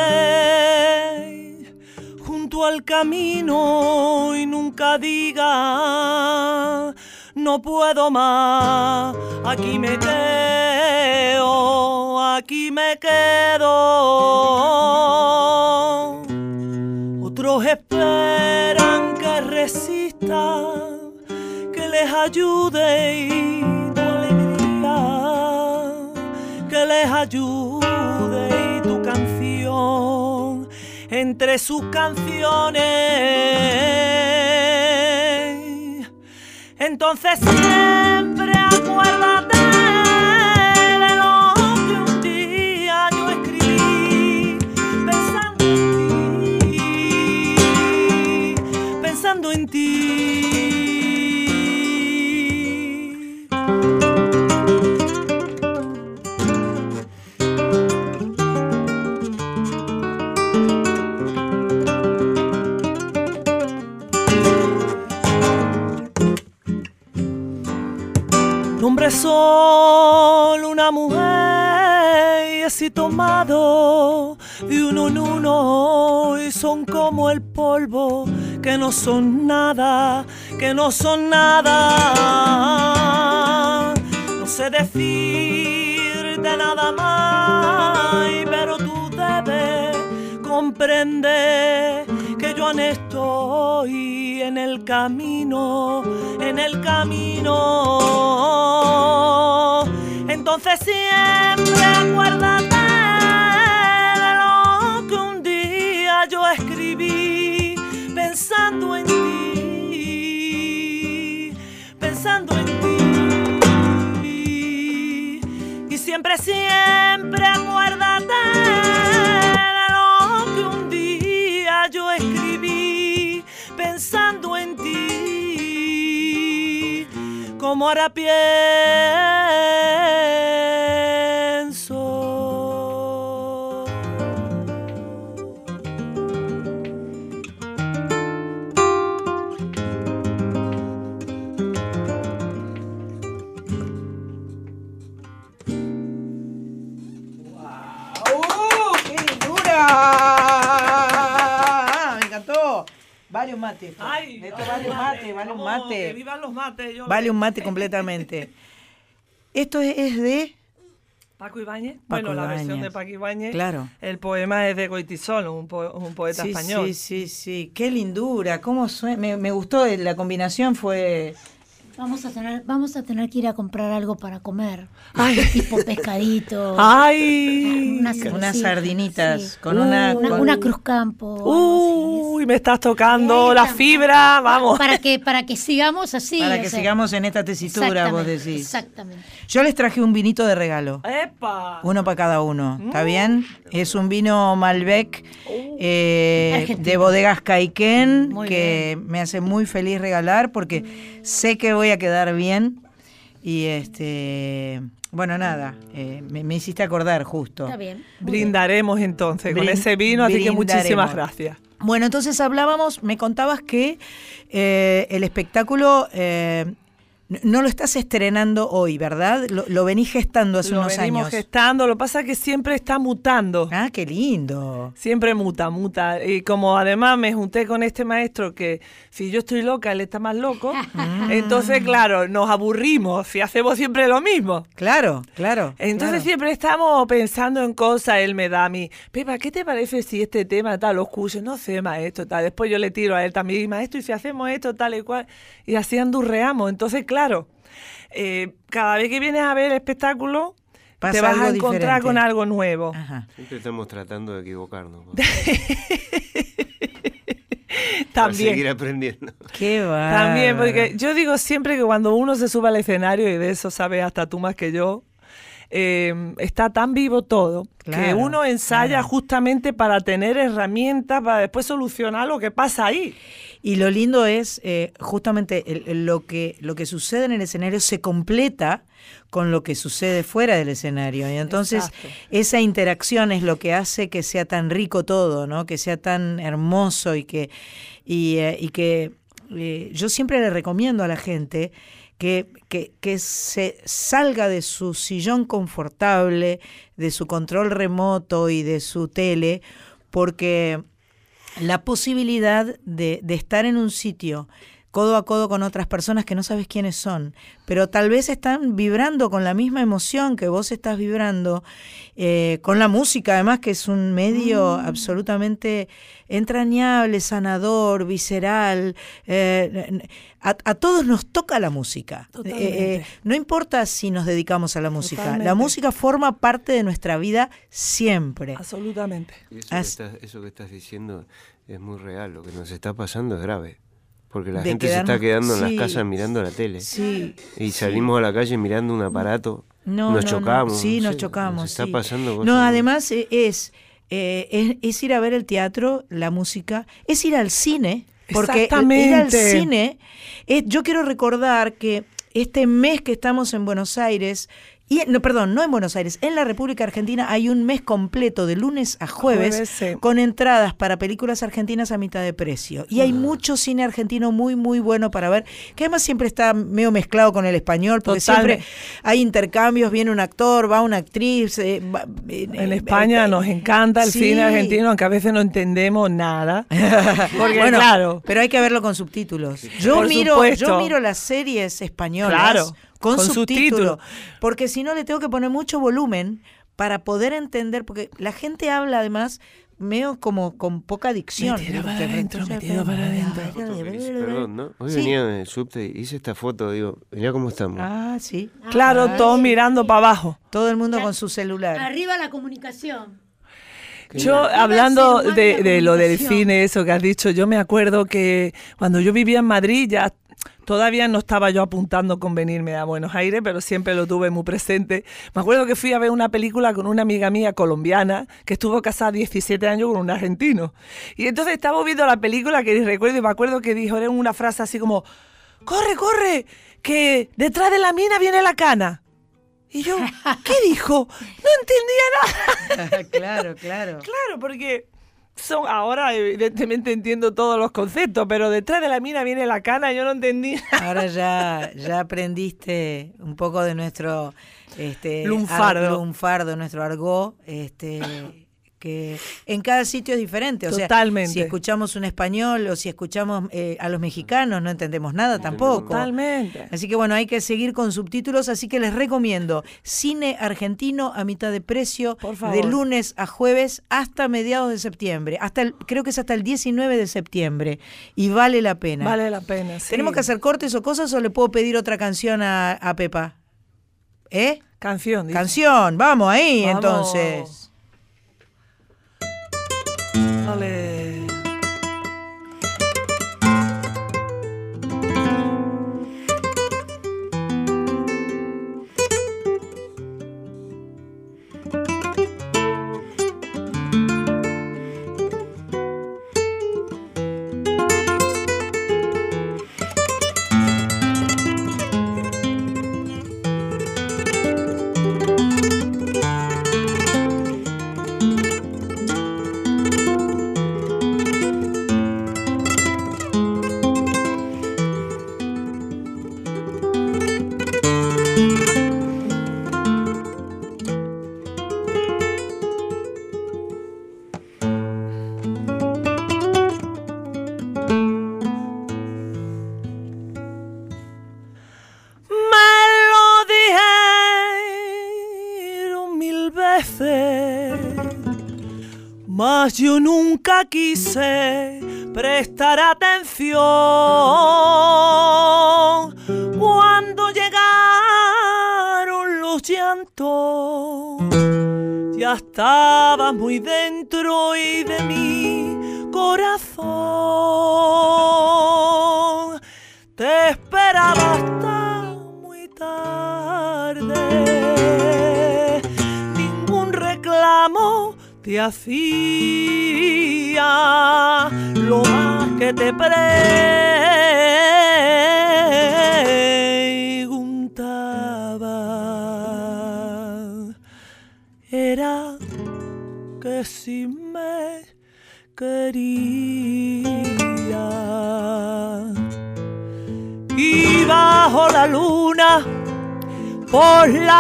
junto al camino y nunca digas no puedo más, aquí me quedo, aquí me quedo. Otros ayude y tu alegría, que les ayude y tu canción entre sus canciones. Entonces siempre acuérdate de lo que un día yo escribí, pensando en ti, pensando en ti. Solo una mujer y así tomado de uno en uno y son como el polvo que no son nada, que no son nada. No sé decir de nada más, pero tú debes comprender que yo aún estoy en el camino, en el camino. Entonces siempre acuérdate de lo que un día yo escribí, pensando en ti, pensando en ti. Y siempre, siempre acuérdate como ahora Vale un mate. esto. Ay, Esto vale vale un mate, vale un mate. Que vivan los mates. yo Vale lo- un mate completamente. [laughs] Esto es, es de... Paco Ibáñez. Bueno, la versión de Paco Ibáñez. Claro. El poema es de Goitisol, un, po- un poeta sí, español. Sí, sí, sí. Qué lindura. Cómo sue- me, me gustó. La combinación fue... Vamos a tener, vamos a tener que ir a comprar algo para comer. Ay. [laughs] Tipo pescadito. ¡Ay! Unas, Unas sardinitas sí. con una- una, con- una cruz campo. Uy, me estás tocando la fibra, vamos. Para que, para que sigamos así. Para que sea, sigamos en esta tesitura, vos decís. Exactamente. Yo les traje un vinito de regalo. ¡Epa! Uno para cada uno, ¿está Mm. bien? Es un vino Malbec eh, Argentino. de bodegas Caiquén que me hace muy feliz regalar porque sé que voy a quedar bien y este bueno nada eh, me, me hiciste acordar justo. Está bien. Brindaremos entonces con ese vino, así que muchísimas gracias. Bueno, entonces hablábamos, me contabas que eh, el espectáculo eh, no lo estás estrenando hoy, ¿verdad? Lo, lo venís gestando hace Lo unos venimos años. gestando, lo pasa que siempre está mutando. Ah, qué lindo. Siempre muta, muta. Y como además me junté con este maestro que si yo estoy loca, él está más loco, [laughs] entonces claro, nos aburrimos si hacemos siempre lo mismo. Claro, claro. Entonces claro. siempre estamos pensando en cosas, él me da a mí, Pepa, ¿qué te parece si este tema tal lo escucho? No sé, maestro, tal. Después yo le tiro a él también, maestro, y si hacemos esto, tal y cual, y así andurreamos. Entonces, claro, eh, cada vez que vienes a ver el Pasa te vas a encontrar diferente. con algo nuevo. Ajá. Siempre estamos tratando de equivocarnos. [laughs] También. seguir aprendiendo. Qué va. También, porque yo digo siempre que cuando uno se sube al escenario, y de eso sabes hasta tú más que yo, eh, está tan vivo todo que uno ensaya claro. justamente para tener herramientas para después solucionar lo que pasa ahí. Y lo lindo es eh, justamente el- lo, que, lo que sucede en el escenario se completa con lo que sucede fuera del escenario. Y entonces Exacto. esa interacción es lo que hace que sea tan rico todo, ¿no? Que sea tan hermoso y que, y, eh, y que eh, yo siempre le recomiendo a la gente que, que, que se salga de su sillón confortable, de su control remoto y de su tele, porque la posibilidad de, de estar en un sitio codo a codo con otras personas que no sabes quiénes son, pero tal vez están vibrando con la misma emoción que vos estás vibrando, eh, con la música además, que es un medio absolutamente entrañable, sanador, visceral. eh, a, a todos nos toca la música. Eh, eh, no importa si nos dedicamos a la música, la música forma parte de nuestra vida siempre. Absolutamente. Y eso, que estás, eso que estás diciendo es muy real. Lo que nos está pasando es grave. Porque la gente se está quedando en sí. las casas mirando la tele. Sí. Y salimos a la calle mirando un aparato. No, nos no, no. chocamos. Sí, no nos sé, chocamos. Nos está sí. pasando cosas No, además eh, es, eh, es, es ir a ver el teatro, la música, es ir al cine. Porque ir al Exactamente. cine, eh, yo quiero recordar que este mes que estamos en Buenos Aires, y no, perdón, no en Buenos Aires, en la República Argentina hay un mes completo de lunes a jueves, Jueves, sí. con entradas para películas argentinas a mitad de precio. Y hay mucho cine argentino muy, muy bueno para ver, que además siempre está medio mezclado con el español, porque Totalmente. siempre hay intercambios, viene un actor, va una actriz. eh, va- eh, En España eh, nos encanta el sí. cine argentino, aunque a veces no entendemos nada. [laughs] Porque Bueno, claro, pero hay que verlo con subtítulos. Yo Por miro, supuesto. yo miro las series españolas Claro, con, con subtítulos, subtítulo. porque si no le tengo que poner mucho volumen para poder entender, porque la gente habla además medio como con poca dicción. Metido para adentro, metido para adentro. Perdón, ¿no? Hoy Sí. venía en el subte y hice esta foto, digo, mirá cómo estamos. Ah, sí. claro, Ah, todos sí. mirando para abajo. Todo el mundo con su celular. Arriba la comunicación. Yo, hablando de, lo del cine, eso que has dicho, yo me acuerdo que cuando yo vivía en Madrid ya todavía no estaba yo apuntando con venirme a Buenos Aires, pero siempre lo tuve muy presente. Me acuerdo que fui a ver una película con una amiga mía colombiana que estuvo casada 17 años con un argentino. Y entonces estábamos viendo la película que recuerdo y me acuerdo que dijo era una frase así como, corre, corre, que detrás de la mina viene la cana. Y yo, ¿qué dijo? No entendía nada. [laughs] claro, claro. Claro, porque son ahora evidentemente entiendo todos los conceptos, pero detrás de la mina viene la cana, yo no entendí. [laughs] Ahora ya, ya aprendiste un poco de nuestro este, Lunfardo. ar- lunfardo, nuestro argot, este, porque en cada sitio es diferente. O sea, Totalmente. si escuchamos un español o si escuchamos eh, a los mexicanos no entendemos nada tampoco. Totalmente. Así que bueno, hay que seguir con subtítulos, así que les recomiendo cine argentino a mitad de precio favor. de lunes a jueves hasta mediados de septiembre, hasta el, creo que es hasta el 19 de septiembre y vale la pena. Vale la pena. sí. ¿Tenemos que hacer cortes o cosas o le puedo pedir otra canción a, a Pepa? ¿Eh? Canción. dice. Canción, vamos ahí Vamos. entonces. Dale. Me estaba muy dentro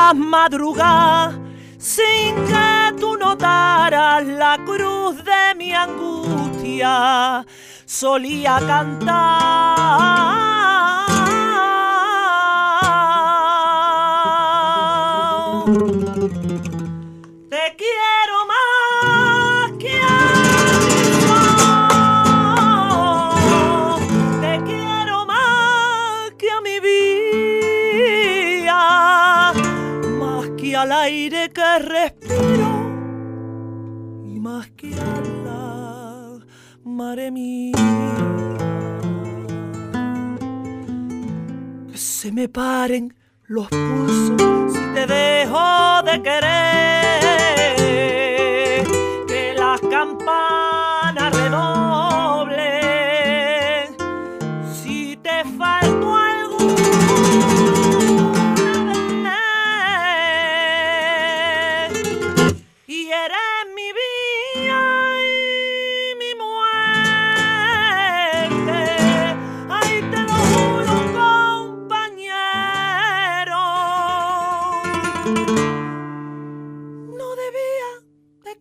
las madrugadas sin que tú notaras la cruz de mi angustia. Solía cantar respiro y más que a la madre mía. Que se me paren los pulsos si te dejo de querer. Que las campanas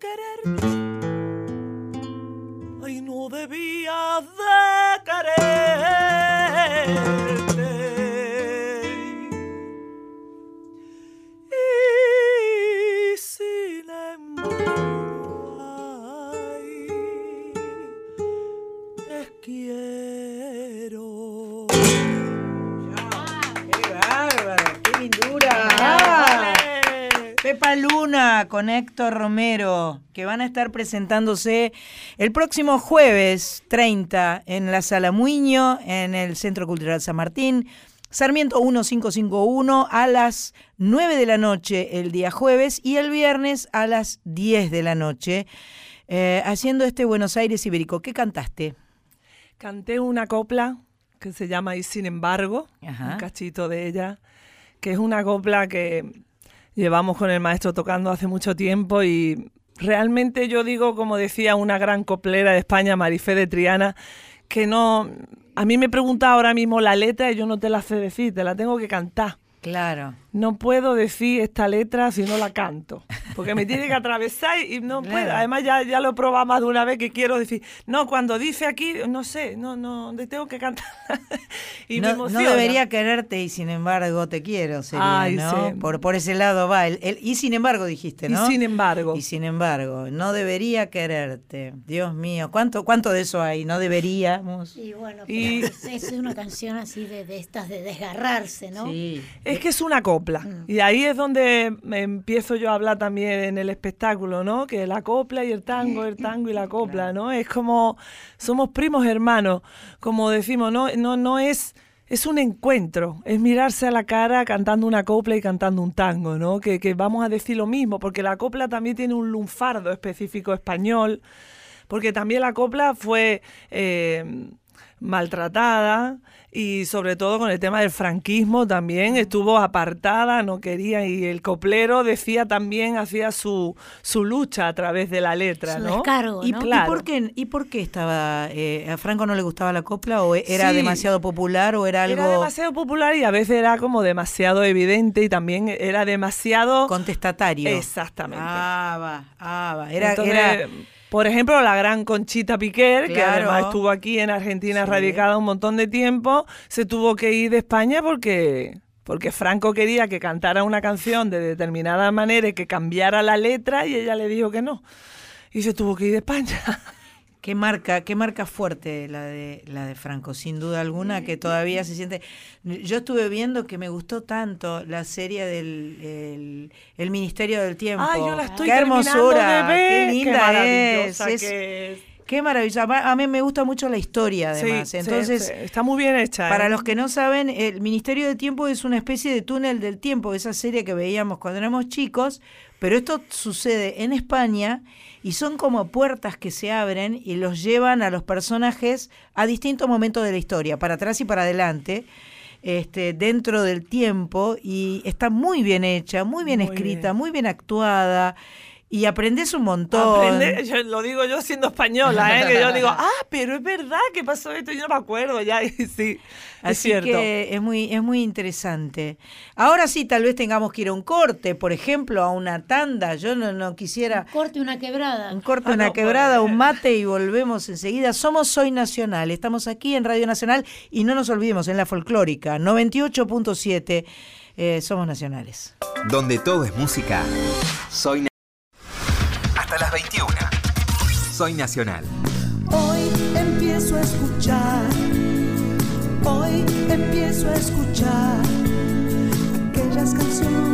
quererte. Ay, no debía de quererte. Y sin embargo, ay, te quiero. ¡Qué bárbaro! ¡Qué lindura! Pepa Luna con Héctor Romero, que van a estar presentándose el próximo jueves 30 en la Sala Muiño, en el Centro Cultural San Martín. Sarmiento 1551 a las 9 de la noche el día jueves y el viernes a las 10 de la noche, eh, haciendo este Buenos Aires Ibérico. ¿Qué cantaste? Canté una copla que se llama Y sin embargo, Ajá. un cachito de ella, que es una copla que llevamos con el maestro tocando hace mucho tiempo y realmente yo digo, como decía una gran coplera de España, Marifé de Triana, que no... A mí me pregunta ahora mismo la letra y yo no te la sé decir, te la tengo que cantar. Claro. No puedo decir esta letra si no la canto. Porque me tiene que atravesar y no Claro. puedo. Además, ya, ya lo he probado más de una vez que quiero decir. No, cuando dice aquí, no sé, no, no, te tengo que cantar. [laughs] y me no, no debería quererte y sin embargo te quiero, sería, Ay, ¿no? sí. Por, por ese lado va. El, el- y sin embargo dijiste, Y ¿no? sin embargo. Y sin embargo, no debería quererte. Dios mío, ¿cuánto, cuánto de eso hay? No deberíamos. Y bueno, Y- pero es, es una canción así de, de estas de desgarrarse, ¿no? Sí. Es que es una copla. Mm. Y ahí es donde me empiezo yo a hablar también en el espectáculo, ¿no? Que la copla y el tango, el tango y la copla, ¿no? Es como somos primos hermanos, como decimos, no no no es es un encuentro, es mirarse a la cara cantando una copla y cantando un tango, ¿no? Que, que vamos a decir lo mismo, porque la copla también tiene un lunfardo específico español, porque también la copla fue eh, maltratada y sobre todo con el tema del franquismo también estuvo apartada, no quería y el coplero decía también, hacía su, su lucha a través de la letra, Su ¿no? descargo, ¿Y, ¿no? y Claro. por qué, ¿Y por qué estaba, eh, a Franco no le gustaba la copla o era Sí. demasiado popular o era algo Era demasiado popular y a veces era como demasiado evidente y también era demasiado... contestatario? Exactamente. Ah, va, ah, va. Era, Entonces, era por ejemplo, la gran Conchita Piquer, que además estuvo aquí en Argentina Sí. radicada un montón de tiempo, se tuvo que ir de España porque porque Franco quería que cantara una canción de determinada manera y que cambiara la letra y ella le dijo que no. Y se tuvo que ir de España. [laughs] Qué marca, qué marca fuerte la de la de Franco, sin duda alguna, que todavía se siente. Yo estuve viendo que me gustó tanto la serie del el, el Ministerio del Tiempo. Ay, yo la estoy qué hermosura, de ver. qué linda maravillosa es. es- que es. Qué maravillosa. A a mí me gusta mucho la historia, además. sí, Entonces, sí, está muy bien hecha. Para ¿eh? los que no saben, el Ministerio del Tiempo es una especie de túnel del tiempo, esa serie que veíamos cuando éramos chicos, pero esto sucede en España y son como puertas que se abren y los llevan a los personajes a distintos momentos de la historia, para atrás y para adelante. Este, dentro del tiempo y está muy bien hecha, muy bien Muy escrita, bien. muy bien actuada y aprendes un montón. Aprende- yo lo digo yo siendo española, ¿eh? que yo digo, [laughs] ah, pero es verdad que pasó esto, yo no me acuerdo ya, [laughs] y sí, es cierto. que es muy, es muy interesante. Ahora sí, tal vez tengamos que ir a un corte, por ejemplo, a una tanda. Yo no, no quisiera Corte una quebrada. un corte, Ah, una no, quebrada, pues. un mate y volvemos enseguida. Somos Soy Nacional. Estamos aquí en Radio Nacional y no nos olvidemos en la folclórica 98.7. eh, somos nacionales. Donde todo es música. Soy Hasta las 21. Soy Nacional. Hoy empiezo a escuchar, hoy empiezo a escuchar aquellas canciones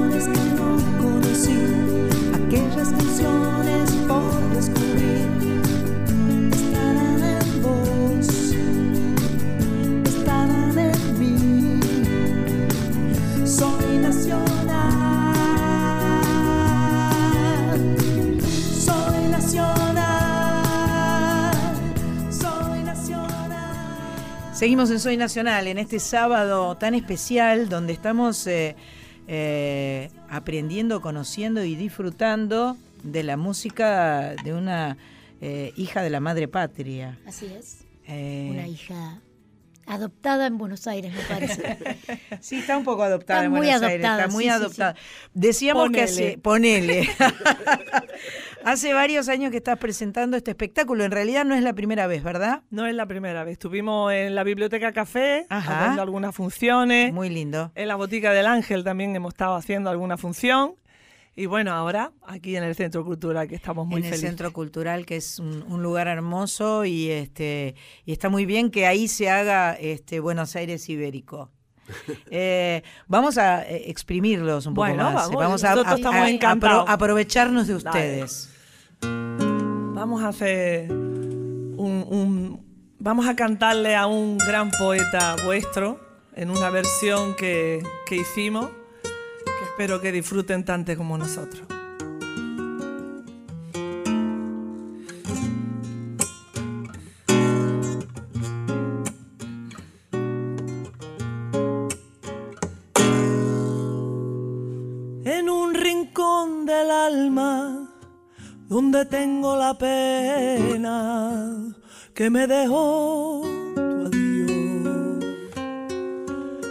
Seguimos en Soy Nacional en este sábado tan especial donde estamos eh, eh, aprendiendo, conociendo y disfrutando de la música de una eh, hija de la madre patria. Así es. Una hija adoptada en Buenos Aires, me parece. [laughs] Sí, está un poco adoptada Está en muy Buenos Aires, adoptada, está muy sí, sí, adoptada. Decíamos que Ponele. hace, ponele. [laughs] hace varios años que estás presentando este espectáculo, en realidad no es la primera vez, ¿verdad? No es la primera vez. Estuvimos en la Biblioteca Café Ajá. haciendo algunas funciones. Muy lindo. En la Botica del Ángel también hemos estado haciendo alguna función. Y bueno, ahora aquí en el Centro Cultural, que estamos muy en el felices. Centro Cultural, que es un, un lugar hermoso y este y está muy bien que ahí se haga este Buenos Aires ibérico. [laughs] Eh, vamos a eh, exprimirlos un poco Bueno, más. vamos, a, aprovecharnos de Dale. ustedes. Vamos a hacer un, un- Vamos a cantarle a un gran poeta vuestro en una versión que, que hicimos, espero que disfruten tanto como nosotros. En un rincón del alma donde tengo la pena que me dejó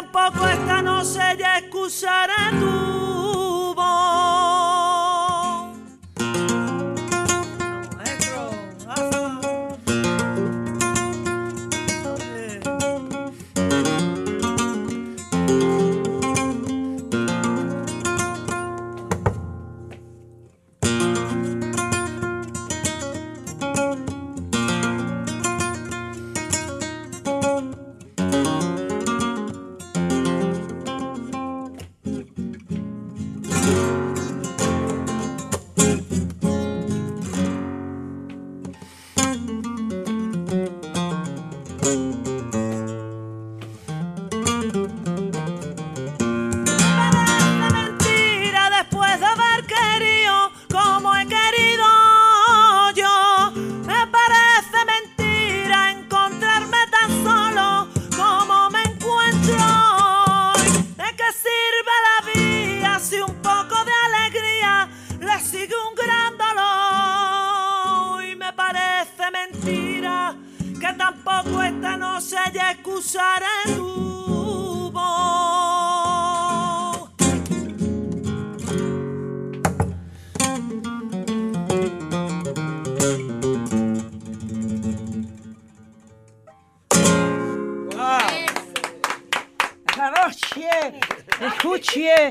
tampoco esta noche ya excusaré tu voz.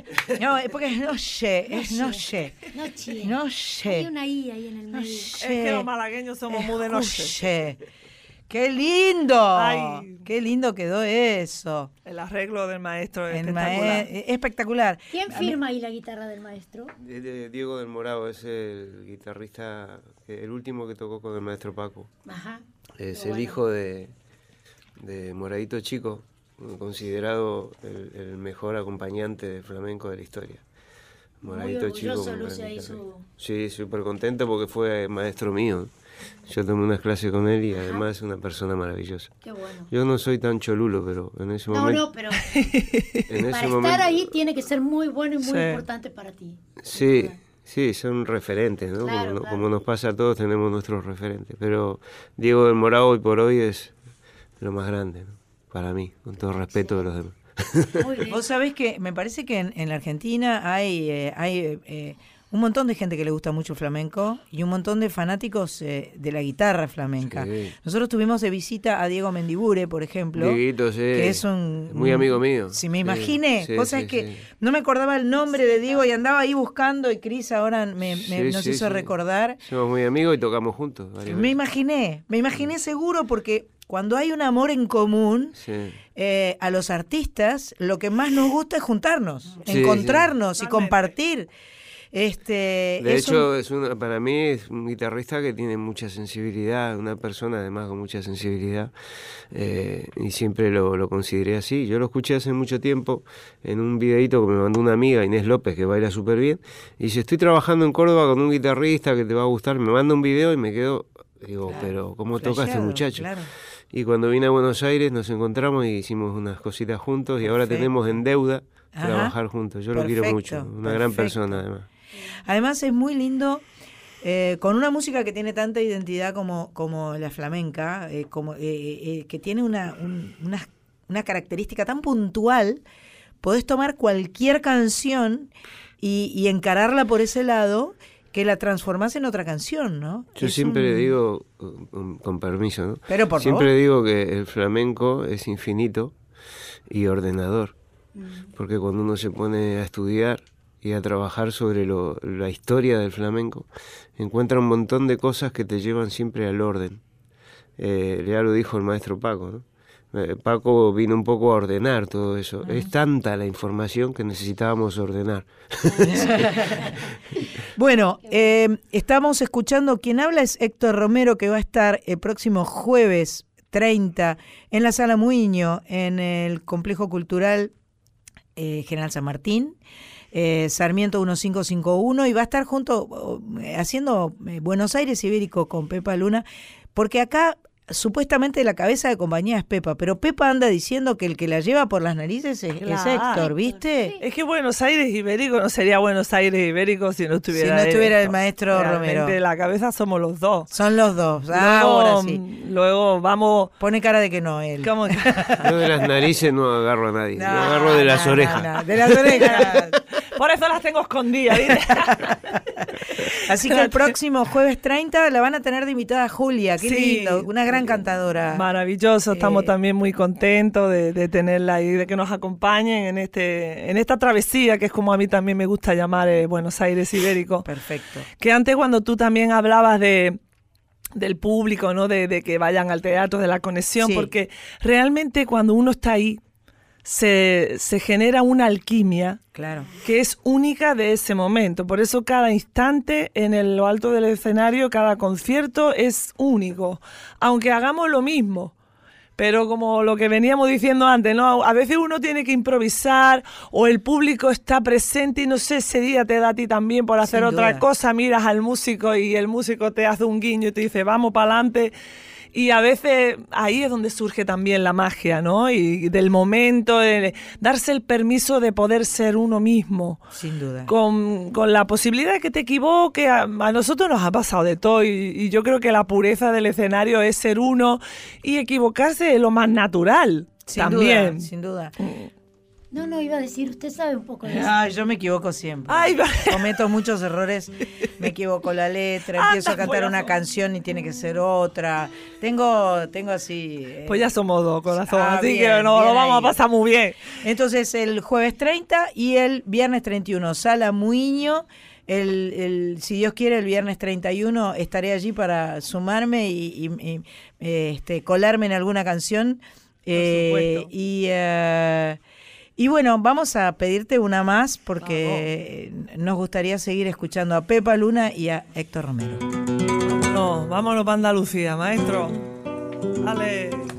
[laughs] No, es porque es noche, es noche. Noche. Noche. Hay una I ahí en el medio. Es que los malagueños somos muy de noche. ¡Qué lindo! Ay. ¡Qué lindo quedó eso! El arreglo del maestro es El espectacular. espectacular. ¿Quién firma ahí la guitarra del maestro? De- de Diego del Morado es el guitarrista, el último que tocó con el maestro Paco. Ajá. Es el bueno. hijo de, de Moradito Chico, considerado el, el mejor acompañante de flamenco de la historia. Moradito Chico. ahí guitarrista. su- Sí, súper contento porque fue maestro mío. Yo tomé unas clases con él y además es una persona maravillosa. Qué bueno. Yo no soy tan cholulo, pero en ese No, momento... no, pero [laughs] en ese para momento- estar ahí tiene que ser muy bueno y muy Sí. importante para ti. Sí, sí, son referentes, ¿no? Claro, como, no- claro. como nos pasa a todos, tenemos nuestros referentes. Pero Diego del Morado hoy por hoy es lo más grande, ¿no? Para mí, con todo respeto de los demás. Vos sabés que me parece que en, en la Argentina hay, eh, hay eh, un montón de gente que le gusta mucho el flamenco y un montón de fanáticos eh, de la guitarra flamenca. Sí. Nosotros tuvimos de visita a Diego Mendibure, por ejemplo. Dieguito, sí. Que es un. Muy amigo mío. Si me Sí, imaginé, sí, cosa sí, es que sí. no me acordaba el nombre de Diego y andaba ahí buscando y Cris ahora me, me- Sí, nos sí, hizo sí. recordar. Somos muy amigos y tocamos juntos. Me imaginé, me imaginé seguro porque cuando hay un amor en común, Sí. eh, a los artistas lo que más nos gusta es juntarnos, Sí, encontrarnos y compartir. Este, De es un- hecho, es una, para mí es un guitarrista que tiene mucha sensibilidad, una persona además con mucha sensibilidad, eh, y siempre lo, lo consideré así. Yo lo escuché hace mucho tiempo en un videito que me mandó una amiga, Inés López, que baila súper bien, y dice, estoy trabajando en Córdoba con un guitarrista que te va a gustar, me manda un video y me quedo, digo, pero ¿cómo toca este muchacho? claro. Y cuando vine a Buenos Aires nos encontramos y hicimos unas cositas juntos y ahora tenemos en deuda Ajá. trabajar juntos. Yo lo quiero mucho, una gran persona además. Además es muy lindo eh, con una música que tiene tanta identidad como, como la flamenca, eh, como, eh, eh, que tiene una, un- una, una característica tan puntual, podés tomar cualquier canción y, y encararla por ese lado que la transformás en otra canción, ¿no? Yo Es siempre un- digo, con, permiso, ¿no? Pero por siempre favor. digo que el flamenco es infinito y ordenador, porque cuando uno se pone a estudiar y a trabajar sobre lo- la historia del flamenco, encuentra un montón de cosas que te llevan siempre al orden. Eh, ya lo dijo el maestro Paco, ¿no? Eh, Paco vino un poco a ordenar todo eso. Es tanta la información que necesitábamos ordenar. [laughs] Bueno, eh, estamos escuchando, quien habla es Héctor Romero, que va a estar el próximo jueves 30 en la Sala Muiño, en el Complejo Cultural eh, General San Martín. eh, Sarmiento 1551 y va a estar junto eh, haciendo Buenos Aires Ibérico con Pepa Luna, porque acá supuestamente la cabeza de compañía es Pepa, pero Pepa anda diciendo que el que la lleva por las narices es, es Claro. Héctor, ¿viste? Es que Buenos Aires Ibérico no sería Buenos Aires Ibérico si no estuviera Si no estuviera el maestro Realmente Romero. La cabeza somos los dos. Son los dos. Ah, Luego, ahora sí. Luego vamos. Pone cara de que no él. ¿Cómo que? Yo de las narices no agarro a nadie, yo agarro de las no, orejas. no, de las orejas. [laughs] Por eso las tengo escondidas. [laughs] Así que el próximo jueves 30 la van a tener de invitada Julia. Qué Sí. lindo. Una gran cantadora. Maravilloso, estamos Eh, también muy contentos de, de tenerla ahí, de que nos acompañen en este en esta travesía que es como a mí también me gusta llamar eh, Buenos Aires Ibérico. Perfecto. Que antes cuando tú también hablabas de del público, ¿no? De, de que vayan al teatro, de la conexión, Sí. porque realmente cuando uno está ahí se, se genera una alquimia Claro. que es única de ese momento. Por eso cada instante en el- lo alto del escenario, cada concierto es único, aunque hagamos lo mismo. Pero como lo que veníamos diciendo antes, ¿no? A veces uno tiene que improvisar o el público está presente y no sé, ese día te da a ti también por hacer Sin otra duda. cosa, miras al músico y el músico te hace un guiño y te dice, vamos para adelante. Y a veces ahí es donde surge también la magia, ¿no? Y del momento, de darse el permiso de poder ser uno mismo Sin duda. con, con la posibilidad de que te equivoques. A, a nosotros nos ha pasado de todo y, y yo creo que la pureza del escenario es ser uno y equivocarse es lo más natural Sin también. duda. Sin duda. No, no, iba a decir, usted sabe un poco de eso. Ay, yo me equivoco siempre. Ay, va- Cometo muchos errores. Me equivoco la letra, Anda, empiezo a cantar una canción y tiene que ser otra. Tengo, tengo así. eh, Pues ya somos dos, corazón. Ah, así bien, que nos lo vamos ahí. a pasar muy bien. Entonces el jueves 30 y el viernes 31, Sala Muiño. El, el- si Dios quiere, el viernes 31 estaré allí para sumarme y, y- y, eh, este, colarme en alguna canción. Eh, supuesto. y, eh, y bueno, vamos a pedirte una más porque nos gustaría seguir escuchando a Pepa Luna y a Héctor Romero. Vámonos, vámonos para Andalucía, maestro. Dale.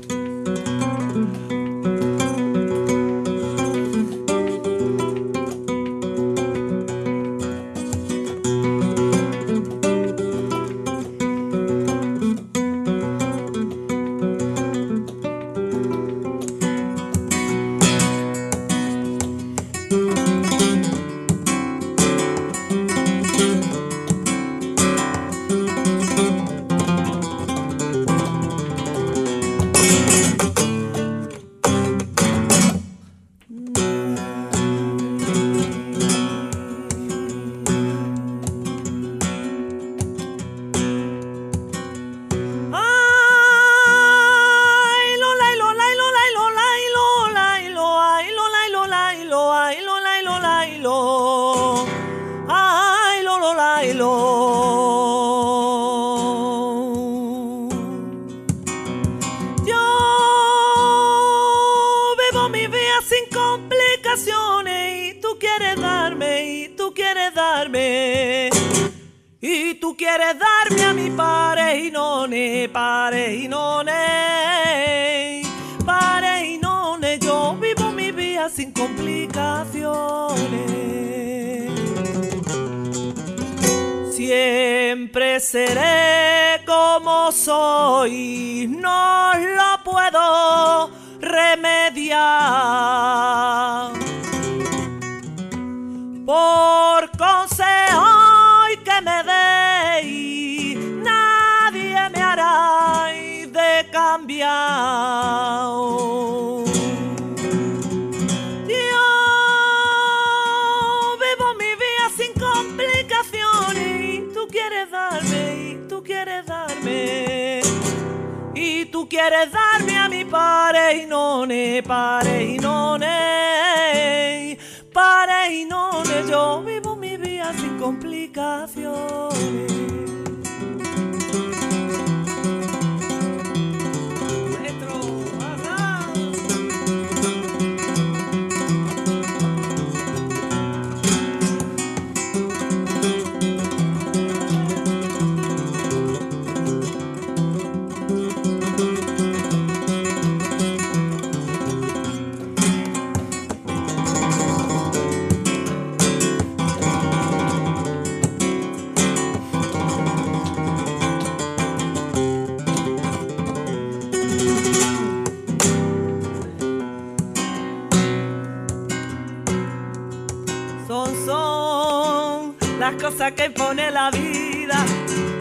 Pone la vida.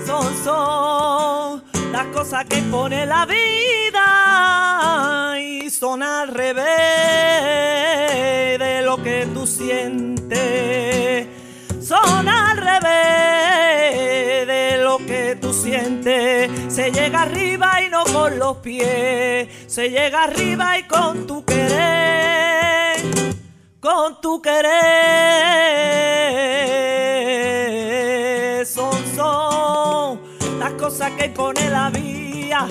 Son, son las cosas que pone la vida. Y son al revés de lo que tú sientes. Son al revés de lo que tú sientes. Se llega arriba y no con los pies. Se llega arriba y con tu querer con tu querer. Que pone la vía.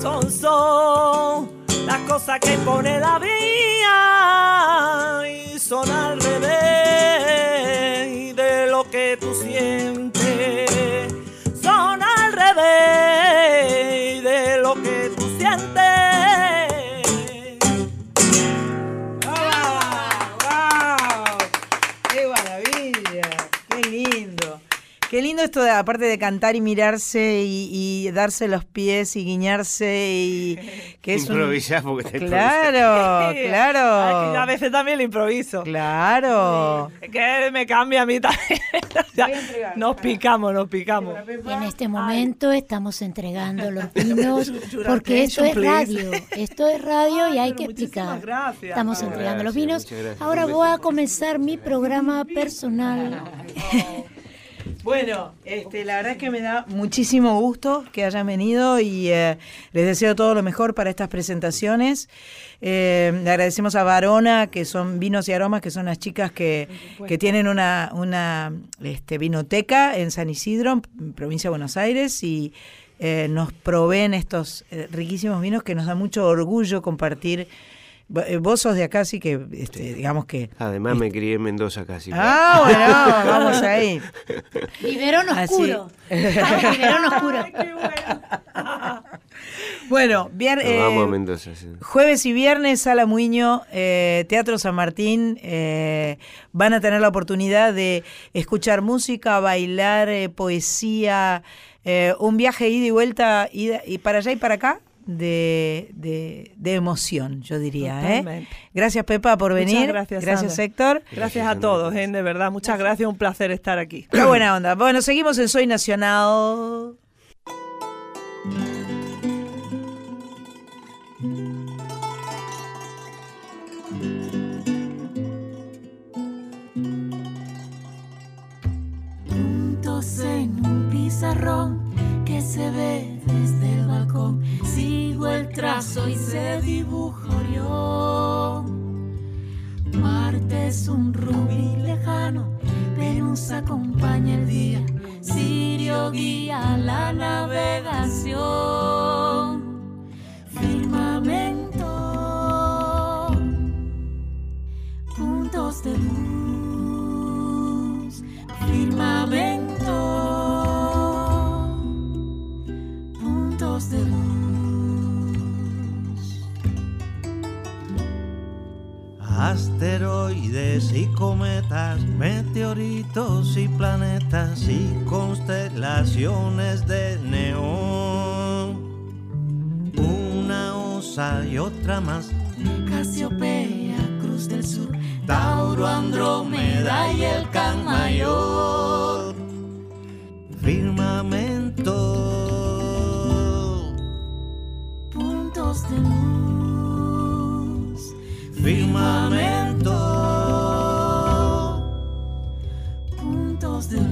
Son, son las cosas que pone la vía. Y son al revés de lo que tú sientes. Son al revés de lo que lindo esto de, aparte de cantar y mirarse y, y darse los pies y guiñarse y que es un- Improvisás porque te Claro, [laughs] Ay, claro. a veces también lo improviso. Claro. Que me cambia a mí también. [laughs] Nos picamos, nos picamos. Y en este momento estamos entregando los [laughs] vinos porque esto es radio. Esto es radio y hay que explicar. gracias. Estamos entregando los vinos. Ahora voy a comenzar mi programa personal. Bueno, este, la verdad es que me da muchísimo gusto que hayan venido y eh, les deseo todo lo mejor para estas presentaciones. Eh, le agradecemos a Varona, que son Vinos y Aromas, que son las chicas que, que tienen una, una este, vinoteca en San Isidro, en provincia de Buenos Aires, y eh, nos proveen estos eh, riquísimos vinos que nos da mucho orgullo compartir. Eh, Vos sos de acá, así que este, digamos que... Además me crié en Mendoza casi. Ah, bueno, [laughs] vamos ahí. Biberón Así. oscuro. Biberón oscuro. [laughs] Bueno, vier- Nos eh, vamos a Mendoza. sí. jueves y viernes, Sala Muño, eh, Teatro San Martín, eh, van a tener la oportunidad de escuchar música, bailar, eh, poesía, eh, un viaje ida y vuelta, ida, y para allá y para acá. De, de, de emoción, yo diría. ¿eh? Gracias, Pepa, por Muchas venir. gracias, gracias Sandra. Héctor. Gracias a todos, ¿eh? de verdad. Muchas gracias, un placer estar aquí. Qué buena onda. Bueno, seguimos en Soy Nacional. Juntos en un pizarrón que se ve desde el balcón. Sigo el trazo y se dibuja Orión. Marte es un rubí lejano, Venus acompaña el día, Sirio guía la navegación. Firmamento, puntos de luz, firmamento, Asteroides y cometas, meteoritos y planetas y constelaciones de neón. rosa y otra más. Casiopea, Cruz del Sur, Tauro, Andrómeda y el Can Mayor. Firmamento, Puntos de luz, firmamento, puntos de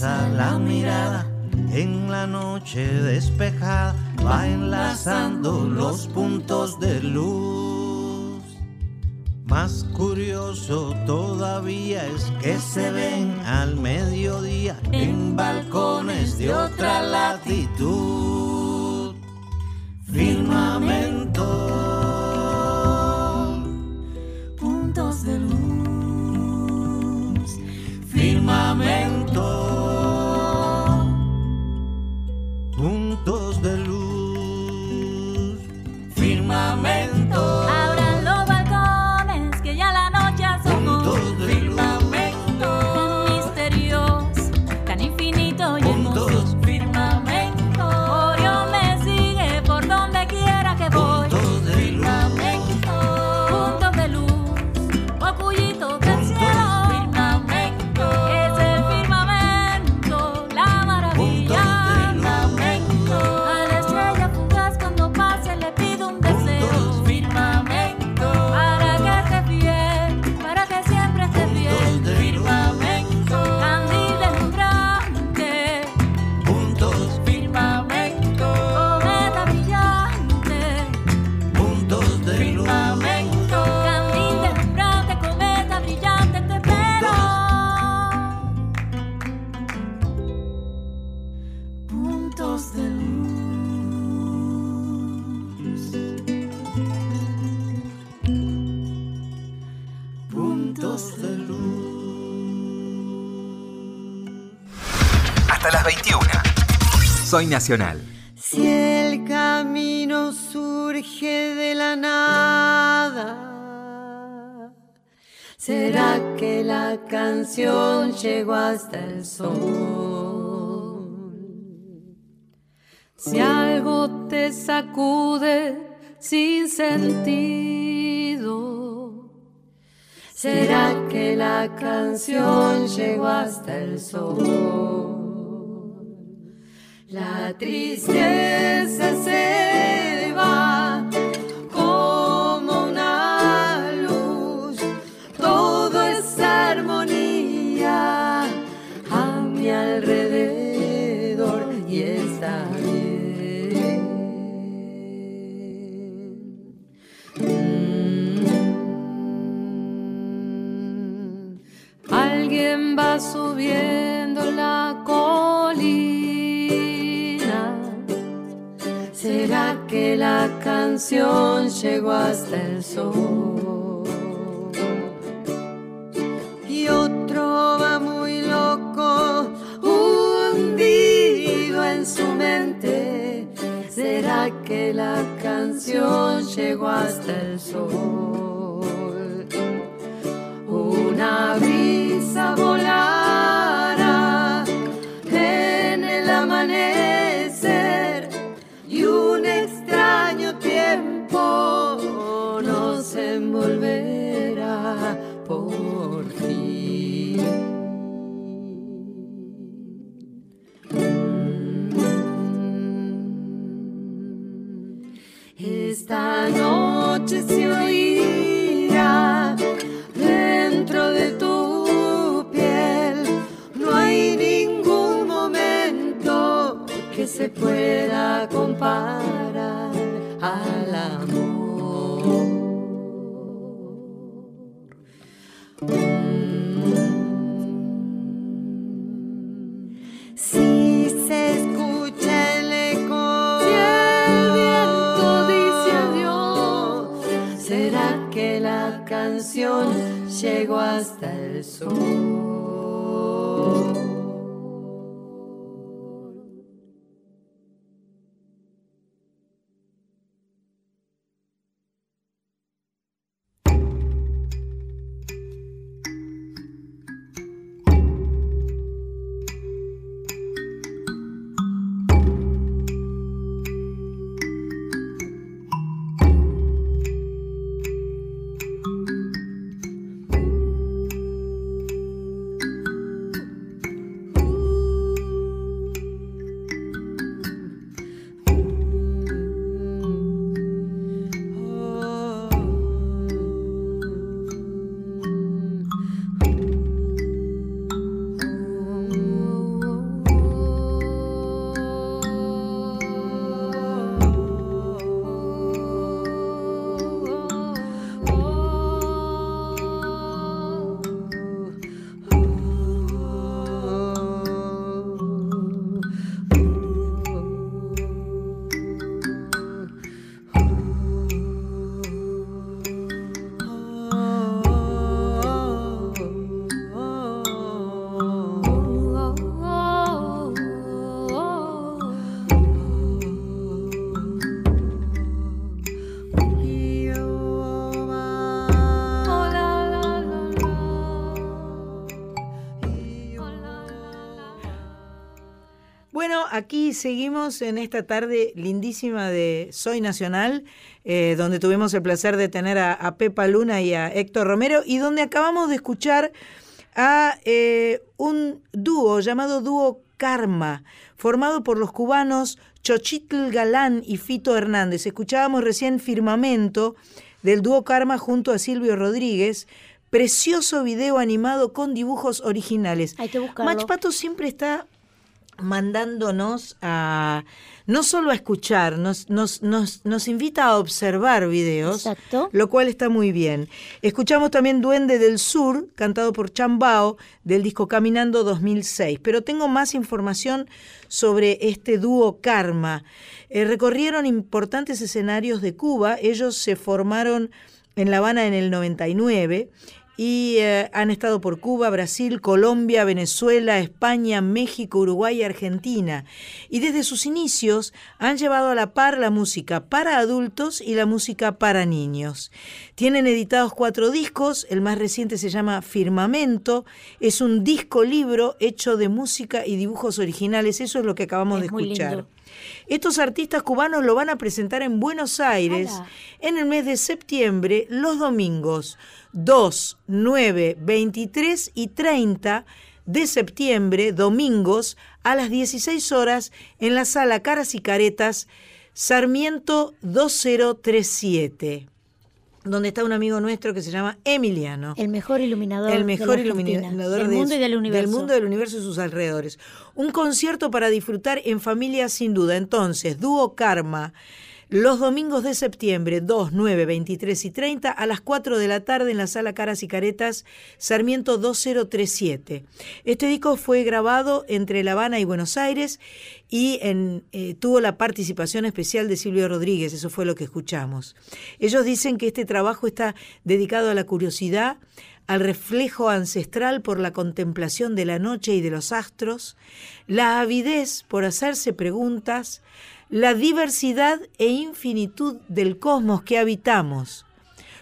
la mirada en la noche despejada, va enlazando los puntos de luz. Más curioso todavía es que se ven al mediodía en balcones de otra latitud. Firmamento, puntos de luz, firmamento, Soy Nacional. Si el camino surge de la nada, ¿será que la canción llegó hasta el sol? Si algo te sacude sin sentido, ¿será que la canción llegó hasta el sol? La tristeza se va como una luz, todo es armonía a mi alrededor y está bien. Mm. Alguien va subiendo canción llegó hasta el sol? Y otro va muy loco, hundido en su mente. ¿Será que la canción llegó hasta el sol? Una brisa volará en el amanecer Esta noche se oirá dentro de tu piel. No hay ningún momento que se pueda comparar al amor. Llegó hasta el sol. Seguimos en esta tarde lindísima de Soy Nacional, eh, donde tuvimos el placer de tener a, a Pepa Luna y a Héctor Romero, y donde acabamos de escuchar a eh, un dúo llamado Dúo Karma, formado por los cubanos Chochitl Galán y Fito Hernández. Escuchábamos recién Firmamento del dúo Karma junto a Silvio Rodríguez. Precioso video animado con dibujos originales. Hay que buscarlo. Mach Pato siempre está mandándonos a no solo a escuchar, nos, nos, nos, nos invita a observar videos, lo cual está muy bien. Escuchamos también Duende del Sur, cantado por Chambao, del disco Caminando 2006, pero tengo más información sobre este dúo Karma. Eh, recorrieron importantes escenarios de Cuba, ellos se formaron en La Habana en el 99 y eh, han estado por Cuba, Brasil, Colombia, Venezuela, España, México, Uruguay y Argentina. Y desde sus inicios han llevado a la par la música para adultos y la música para niños. Tienen editados cuatro discos, el más reciente se llama Firmamento, es un disco libro hecho de música y dibujos originales, eso es lo que acabamos de escuchar. lindo. Estos artistas cubanos lo van a presentar en Buenos Aires Ala. en el mes de septiembre, los domingos 2, 9, 23 y 30 de septiembre, domingos, a las 16 horas, en la sala Caras y Caretas, Sarmiento 2037, donde está un amigo nuestro que se llama Emiliano. El mejor iluminador. El de mejor la iluminador del de- mundo y del universo. mundo, del universo y sus alrededores. Un concierto para disfrutar en familia sin duda. Entonces, Dúo Karma, los domingos de septiembre, 2, 9, 23 y 30, a las 4 de la tarde en la sala Caras y Caretas, Sarmiento 2037. Este disco fue grabado entre La Habana y Buenos Aires y en, eh, tuvo la participación especial de Silvio Rodríguez, eso fue lo que escuchamos. Ellos dicen que este trabajo está dedicado a la curiosidad, al reflejo ancestral por la contemplación de la noche y de los astros, la avidez por hacerse preguntas, la diversidad e infinitud del cosmos que habitamos,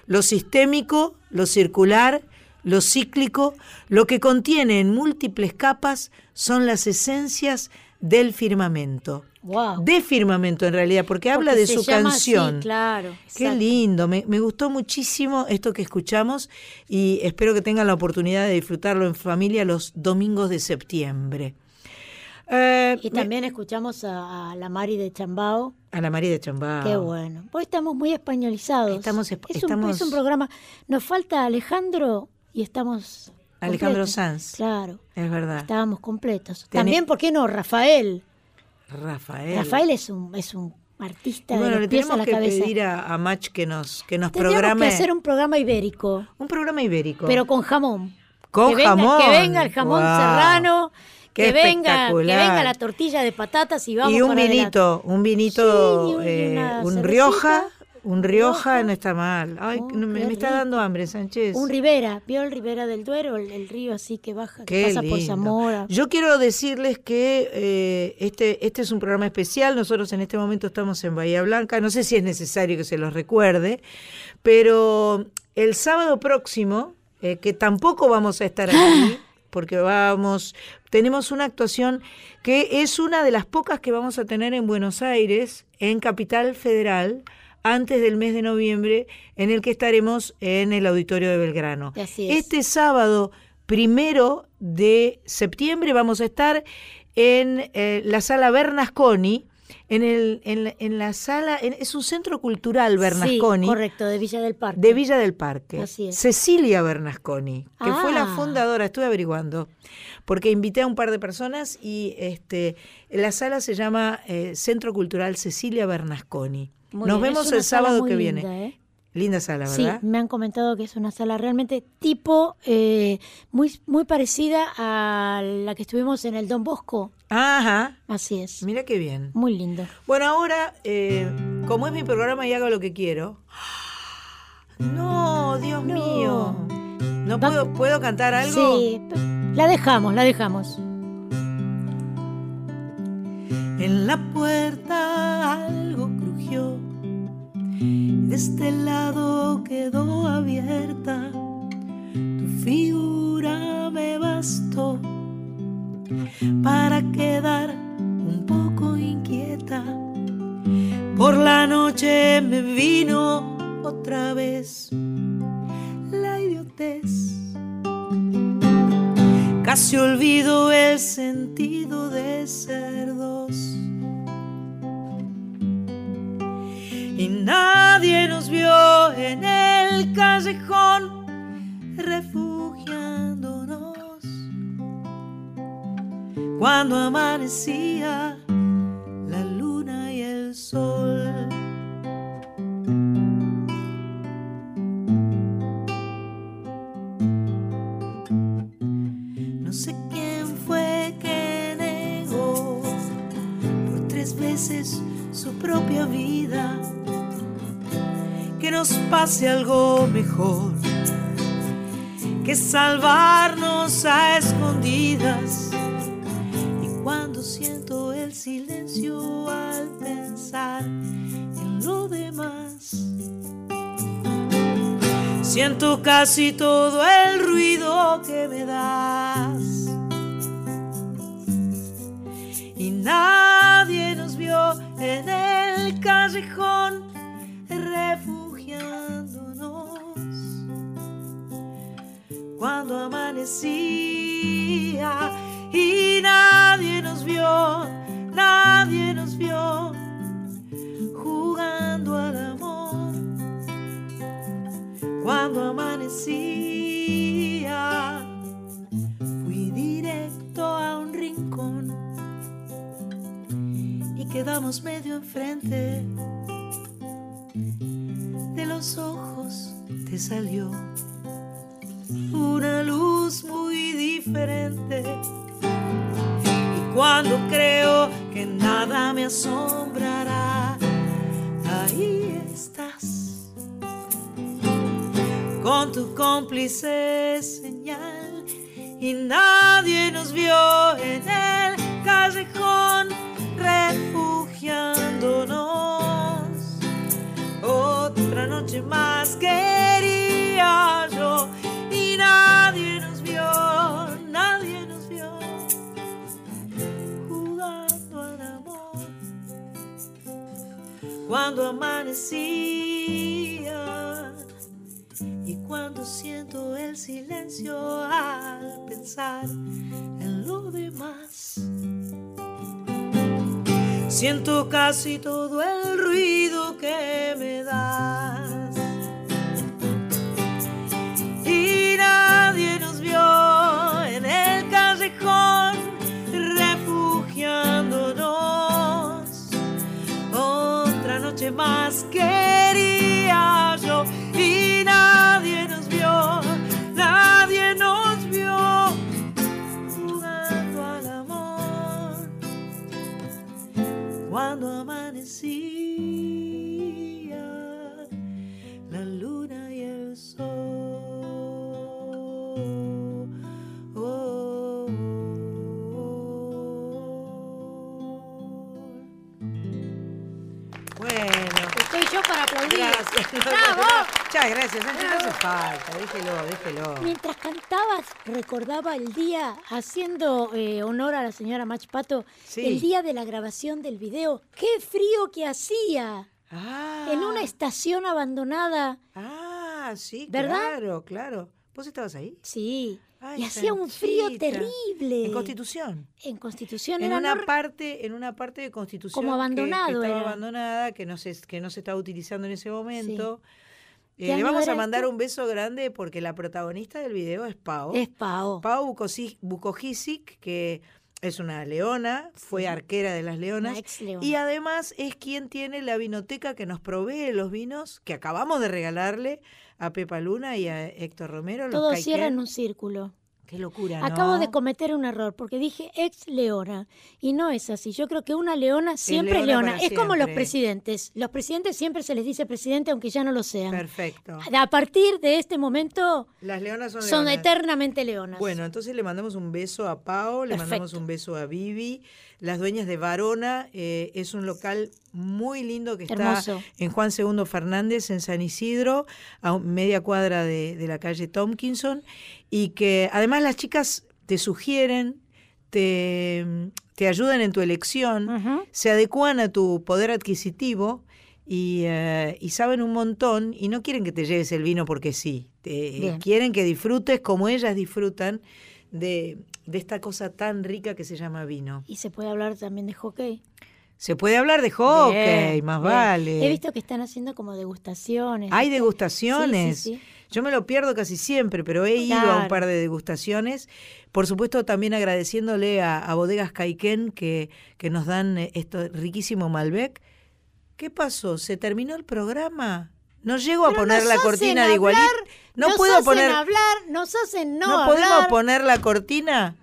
lo sistémico, lo circular, lo cíclico, lo que contiene en múltiples capas son las esencias del firmamento. Wow. De firmamento en realidad, porque habla de su así, canción. claro. Qué exacto. lindo, me, me gustó muchísimo esto que escuchamos y espero que tengan la oportunidad de disfrutarlo en familia los domingos de septiembre. Eh, Y me- también escuchamos a, a la Mari de Chambao. a la María de Chambao. Qué bueno. Hoy estamos muy españolizados. Estamos esp- es, un, estamos- es un programa. Nos falta Alejandro y estamos. Alejandro completos. Sanz. Claro. Es verdad. Estábamos completos. Tenés- También, ¿por qué no? Rafael. Rafael. Rafael es un, es un artista bueno, de le a tenemos la que cabeza. pedir a, a Mach que nos, que nos Tendríamos programe que hacer un programa ibérico. un programa ibérico. Pero con jamón. Con que venga, jamón. Que venga el jamón serrano. Qué Que venga, que venga la tortilla de patatas y vamos y un para adelante. vinito, un vinito, Sí, eh, un cervecita. Rioja, Un Rioja no está mal. Ay, no, me, está dando hambre, Sánchez. Un Rivera, ¿vio el Rivera del Duero? El, el río así que baja, que pasa por lindo. Zamora. Yo quiero decirles que eh, este, este es un programa especial. Nosotros en este momento estamos en Bahía Blanca. No sé si es necesario que se los recuerde, pero el sábado próximo, eh, que tampoco vamos a estar aquí, [laughs] porque vamos, tenemos una actuación que es una de las pocas que vamos a tener en Buenos Aires, en Capital Federal, antes del mes de noviembre, en el que estaremos en el Auditorio de Belgrano. Así es. Este sábado primero de septiembre vamos a estar en eh, la sala Bernasconi, en, el, en, la, en la sala, en- es un centro cultural Bernasconi. Sí, correcto, de Villa del Parque. De Villa del Parque. Así es. Cecilia Bernasconi, que fue la Ah. fundadora, estuve averiguando, porque invité a un par de personas y este la sala se llama eh, Centro Cultural Cecilia Bernasconi. Muy Nos bien, vemos el sábado que linda, viene. ¿eh? Linda sala, Sí, ¿verdad? me han comentado que es una sala realmente tipo eh, muy, muy parecida a la que estuvimos en el Don Bosco. Ajá. Así es. Mira qué bien. Muy lindo. Bueno, ahora, eh, como es mi programa y hago lo que quiero. No, Dios mío. ¿No puedo, puedo cantar algo? Sí, p- la dejamos, la dejamos. En la puerta algo crujió. De este lado quedó abierta. Tu figura me bastó para quedar un poco inquieta. Por la noche me vino otra vez la idiotez. Casi olvido el sentido de ser dos. Y nadie nos vio en el callejón refugiándonos. Cuando amanecía la luna y el sol. No sé quién fue que negó por tres veces su propia vida. Que nos pase algo mejor que salvarnos a escondidas. Y cuando siento el silencio al pensar en lo demás, siento casi todo el ruido que me das. Y nadie nos vio en el callejón Cuando amanecía y nadie nos vio, nadie nos vio jugando al amor. Cuando amanecía, fui directo a un rincón y quedamos medio enfrente. De los ojos te salió una luz muy diferente. Y cuando creo que nada me asombrará, ahí estás con tu cómplice señal y nadie nos vio en el callejón refugiándonos. Otra noche más quería Cuando amanecía y cuando siento el silencio al pensar en lo demás. Siento casi todo el ruido que me das. Y nadie nos vio en el callejón Otra noche para aplaudir. Gracias. ¡Bravo! [laughs] Muchas gracias, no hace falta, déjelo, déjelo. Mientras cantabas, recordaba el día, haciendo eh, honor a la señora Mach Pato, Sí. el día de la grabación del video. ¡Qué frío que hacía! Ah. En una estación abandonada. Ah, sí, ¿Verdad? claro, claro. ¿Vos estabas ahí? Sí. Ay, y hacía un frío terrible. En Constitución. En Constitución En era una parte, en una parte de Constitución Como que- abandonado que, estaba era. abandonada, que no se, que no se estaba utilizando en ese momento. ¿Qué Eh, le vamos a mandar esto? un beso grande porque la protagonista del video es Pau. Es Pau. Pau Bukojicic, que es una leona, fue arquera de las leonas. Una ex leona. Y además es quien tiene la vinoteca que nos provee los vinos que acabamos de regalarle a Pepa Luna y a Héctor Romero. los Todo Caiquén. cierra en un círculo. Qué locura, Acabo de cometer un error porque dije ex leona y no es así. Yo creo que una leona siempre es leona Es como los presidentes. Los presidentes siempre se les dice presidente aunque ya no lo sean. Perfecto. A partir de este momento Las leonas son, son leonas. eternamente leonas. Bueno, entonces le mandamos un beso a Pau, le Perfecto. mandamos un beso a Vivi, las dueñas de Varona. eh, es un local muy lindo que está Hermoso. en Juan II Fernández, en San Isidro, a media cuadra de, de la calle Tompkinson. Y que además las chicas te sugieren, te, te ayudan en tu elección, se adecúan a tu poder adquisitivo. Y, eh, y saben un montón y no quieren que te lleves el vino porque sí. Te- quieren que disfrutes como ellas disfrutan de, de esta cosa tan rica que se llama vino. Y se puede hablar también de hockey. Se puede hablar de hockey, Bien, más bien. vale. He visto que están haciendo como degustaciones. Hay degustaciones. Sí, sí, sí. Yo me lo pierdo casi siempre, pero he ido a un par de degustaciones. Por supuesto, también agradeciéndole a, a Bodegas Caiquén que, que nos dan eh, esto riquísimo Malbec. ¿Qué pasó? ¿Se terminó el programa? No llego a Pero poner la cortina de igualito. No nos puedo hacen poner. hablar, nos hacen no, ¿No podemos poner la cortina?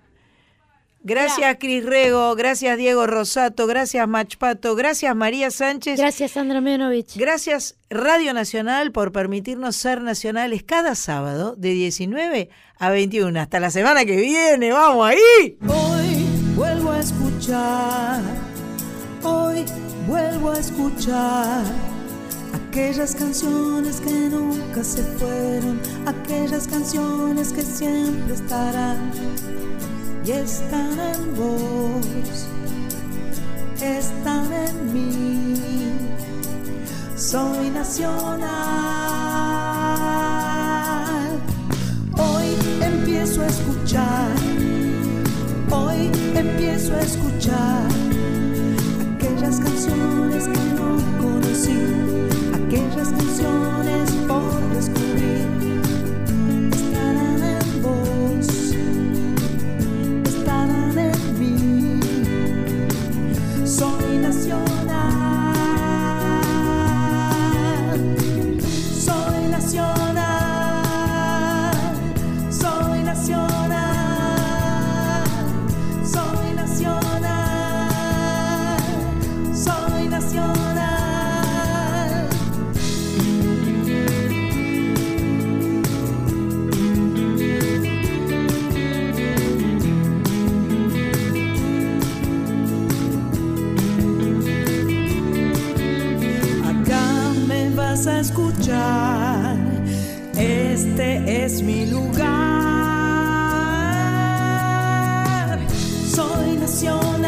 Gracias, Cris Rego. Gracias, Diego Rosato. Gracias, Machpato. Gracias, María Sánchez. Gracias, Sandra Menovich. Gracias, Radio Nacional, por permitirnos ser nacionales cada sábado de 19 a 21. Hasta la semana que viene. ¡Vamos ahí! Hoy vuelvo a escuchar, hoy vuelvo a escuchar aquellas canciones que nunca se fueron, aquellas canciones que siempre estarán y están en vos, están en mí. Soy nacional. Hoy empiezo a escuchar. Hoy empiezo a escuchar aquellas canciones que no conocí, aquellas canciones a escuchar, este es mi lugar. Soy nacional.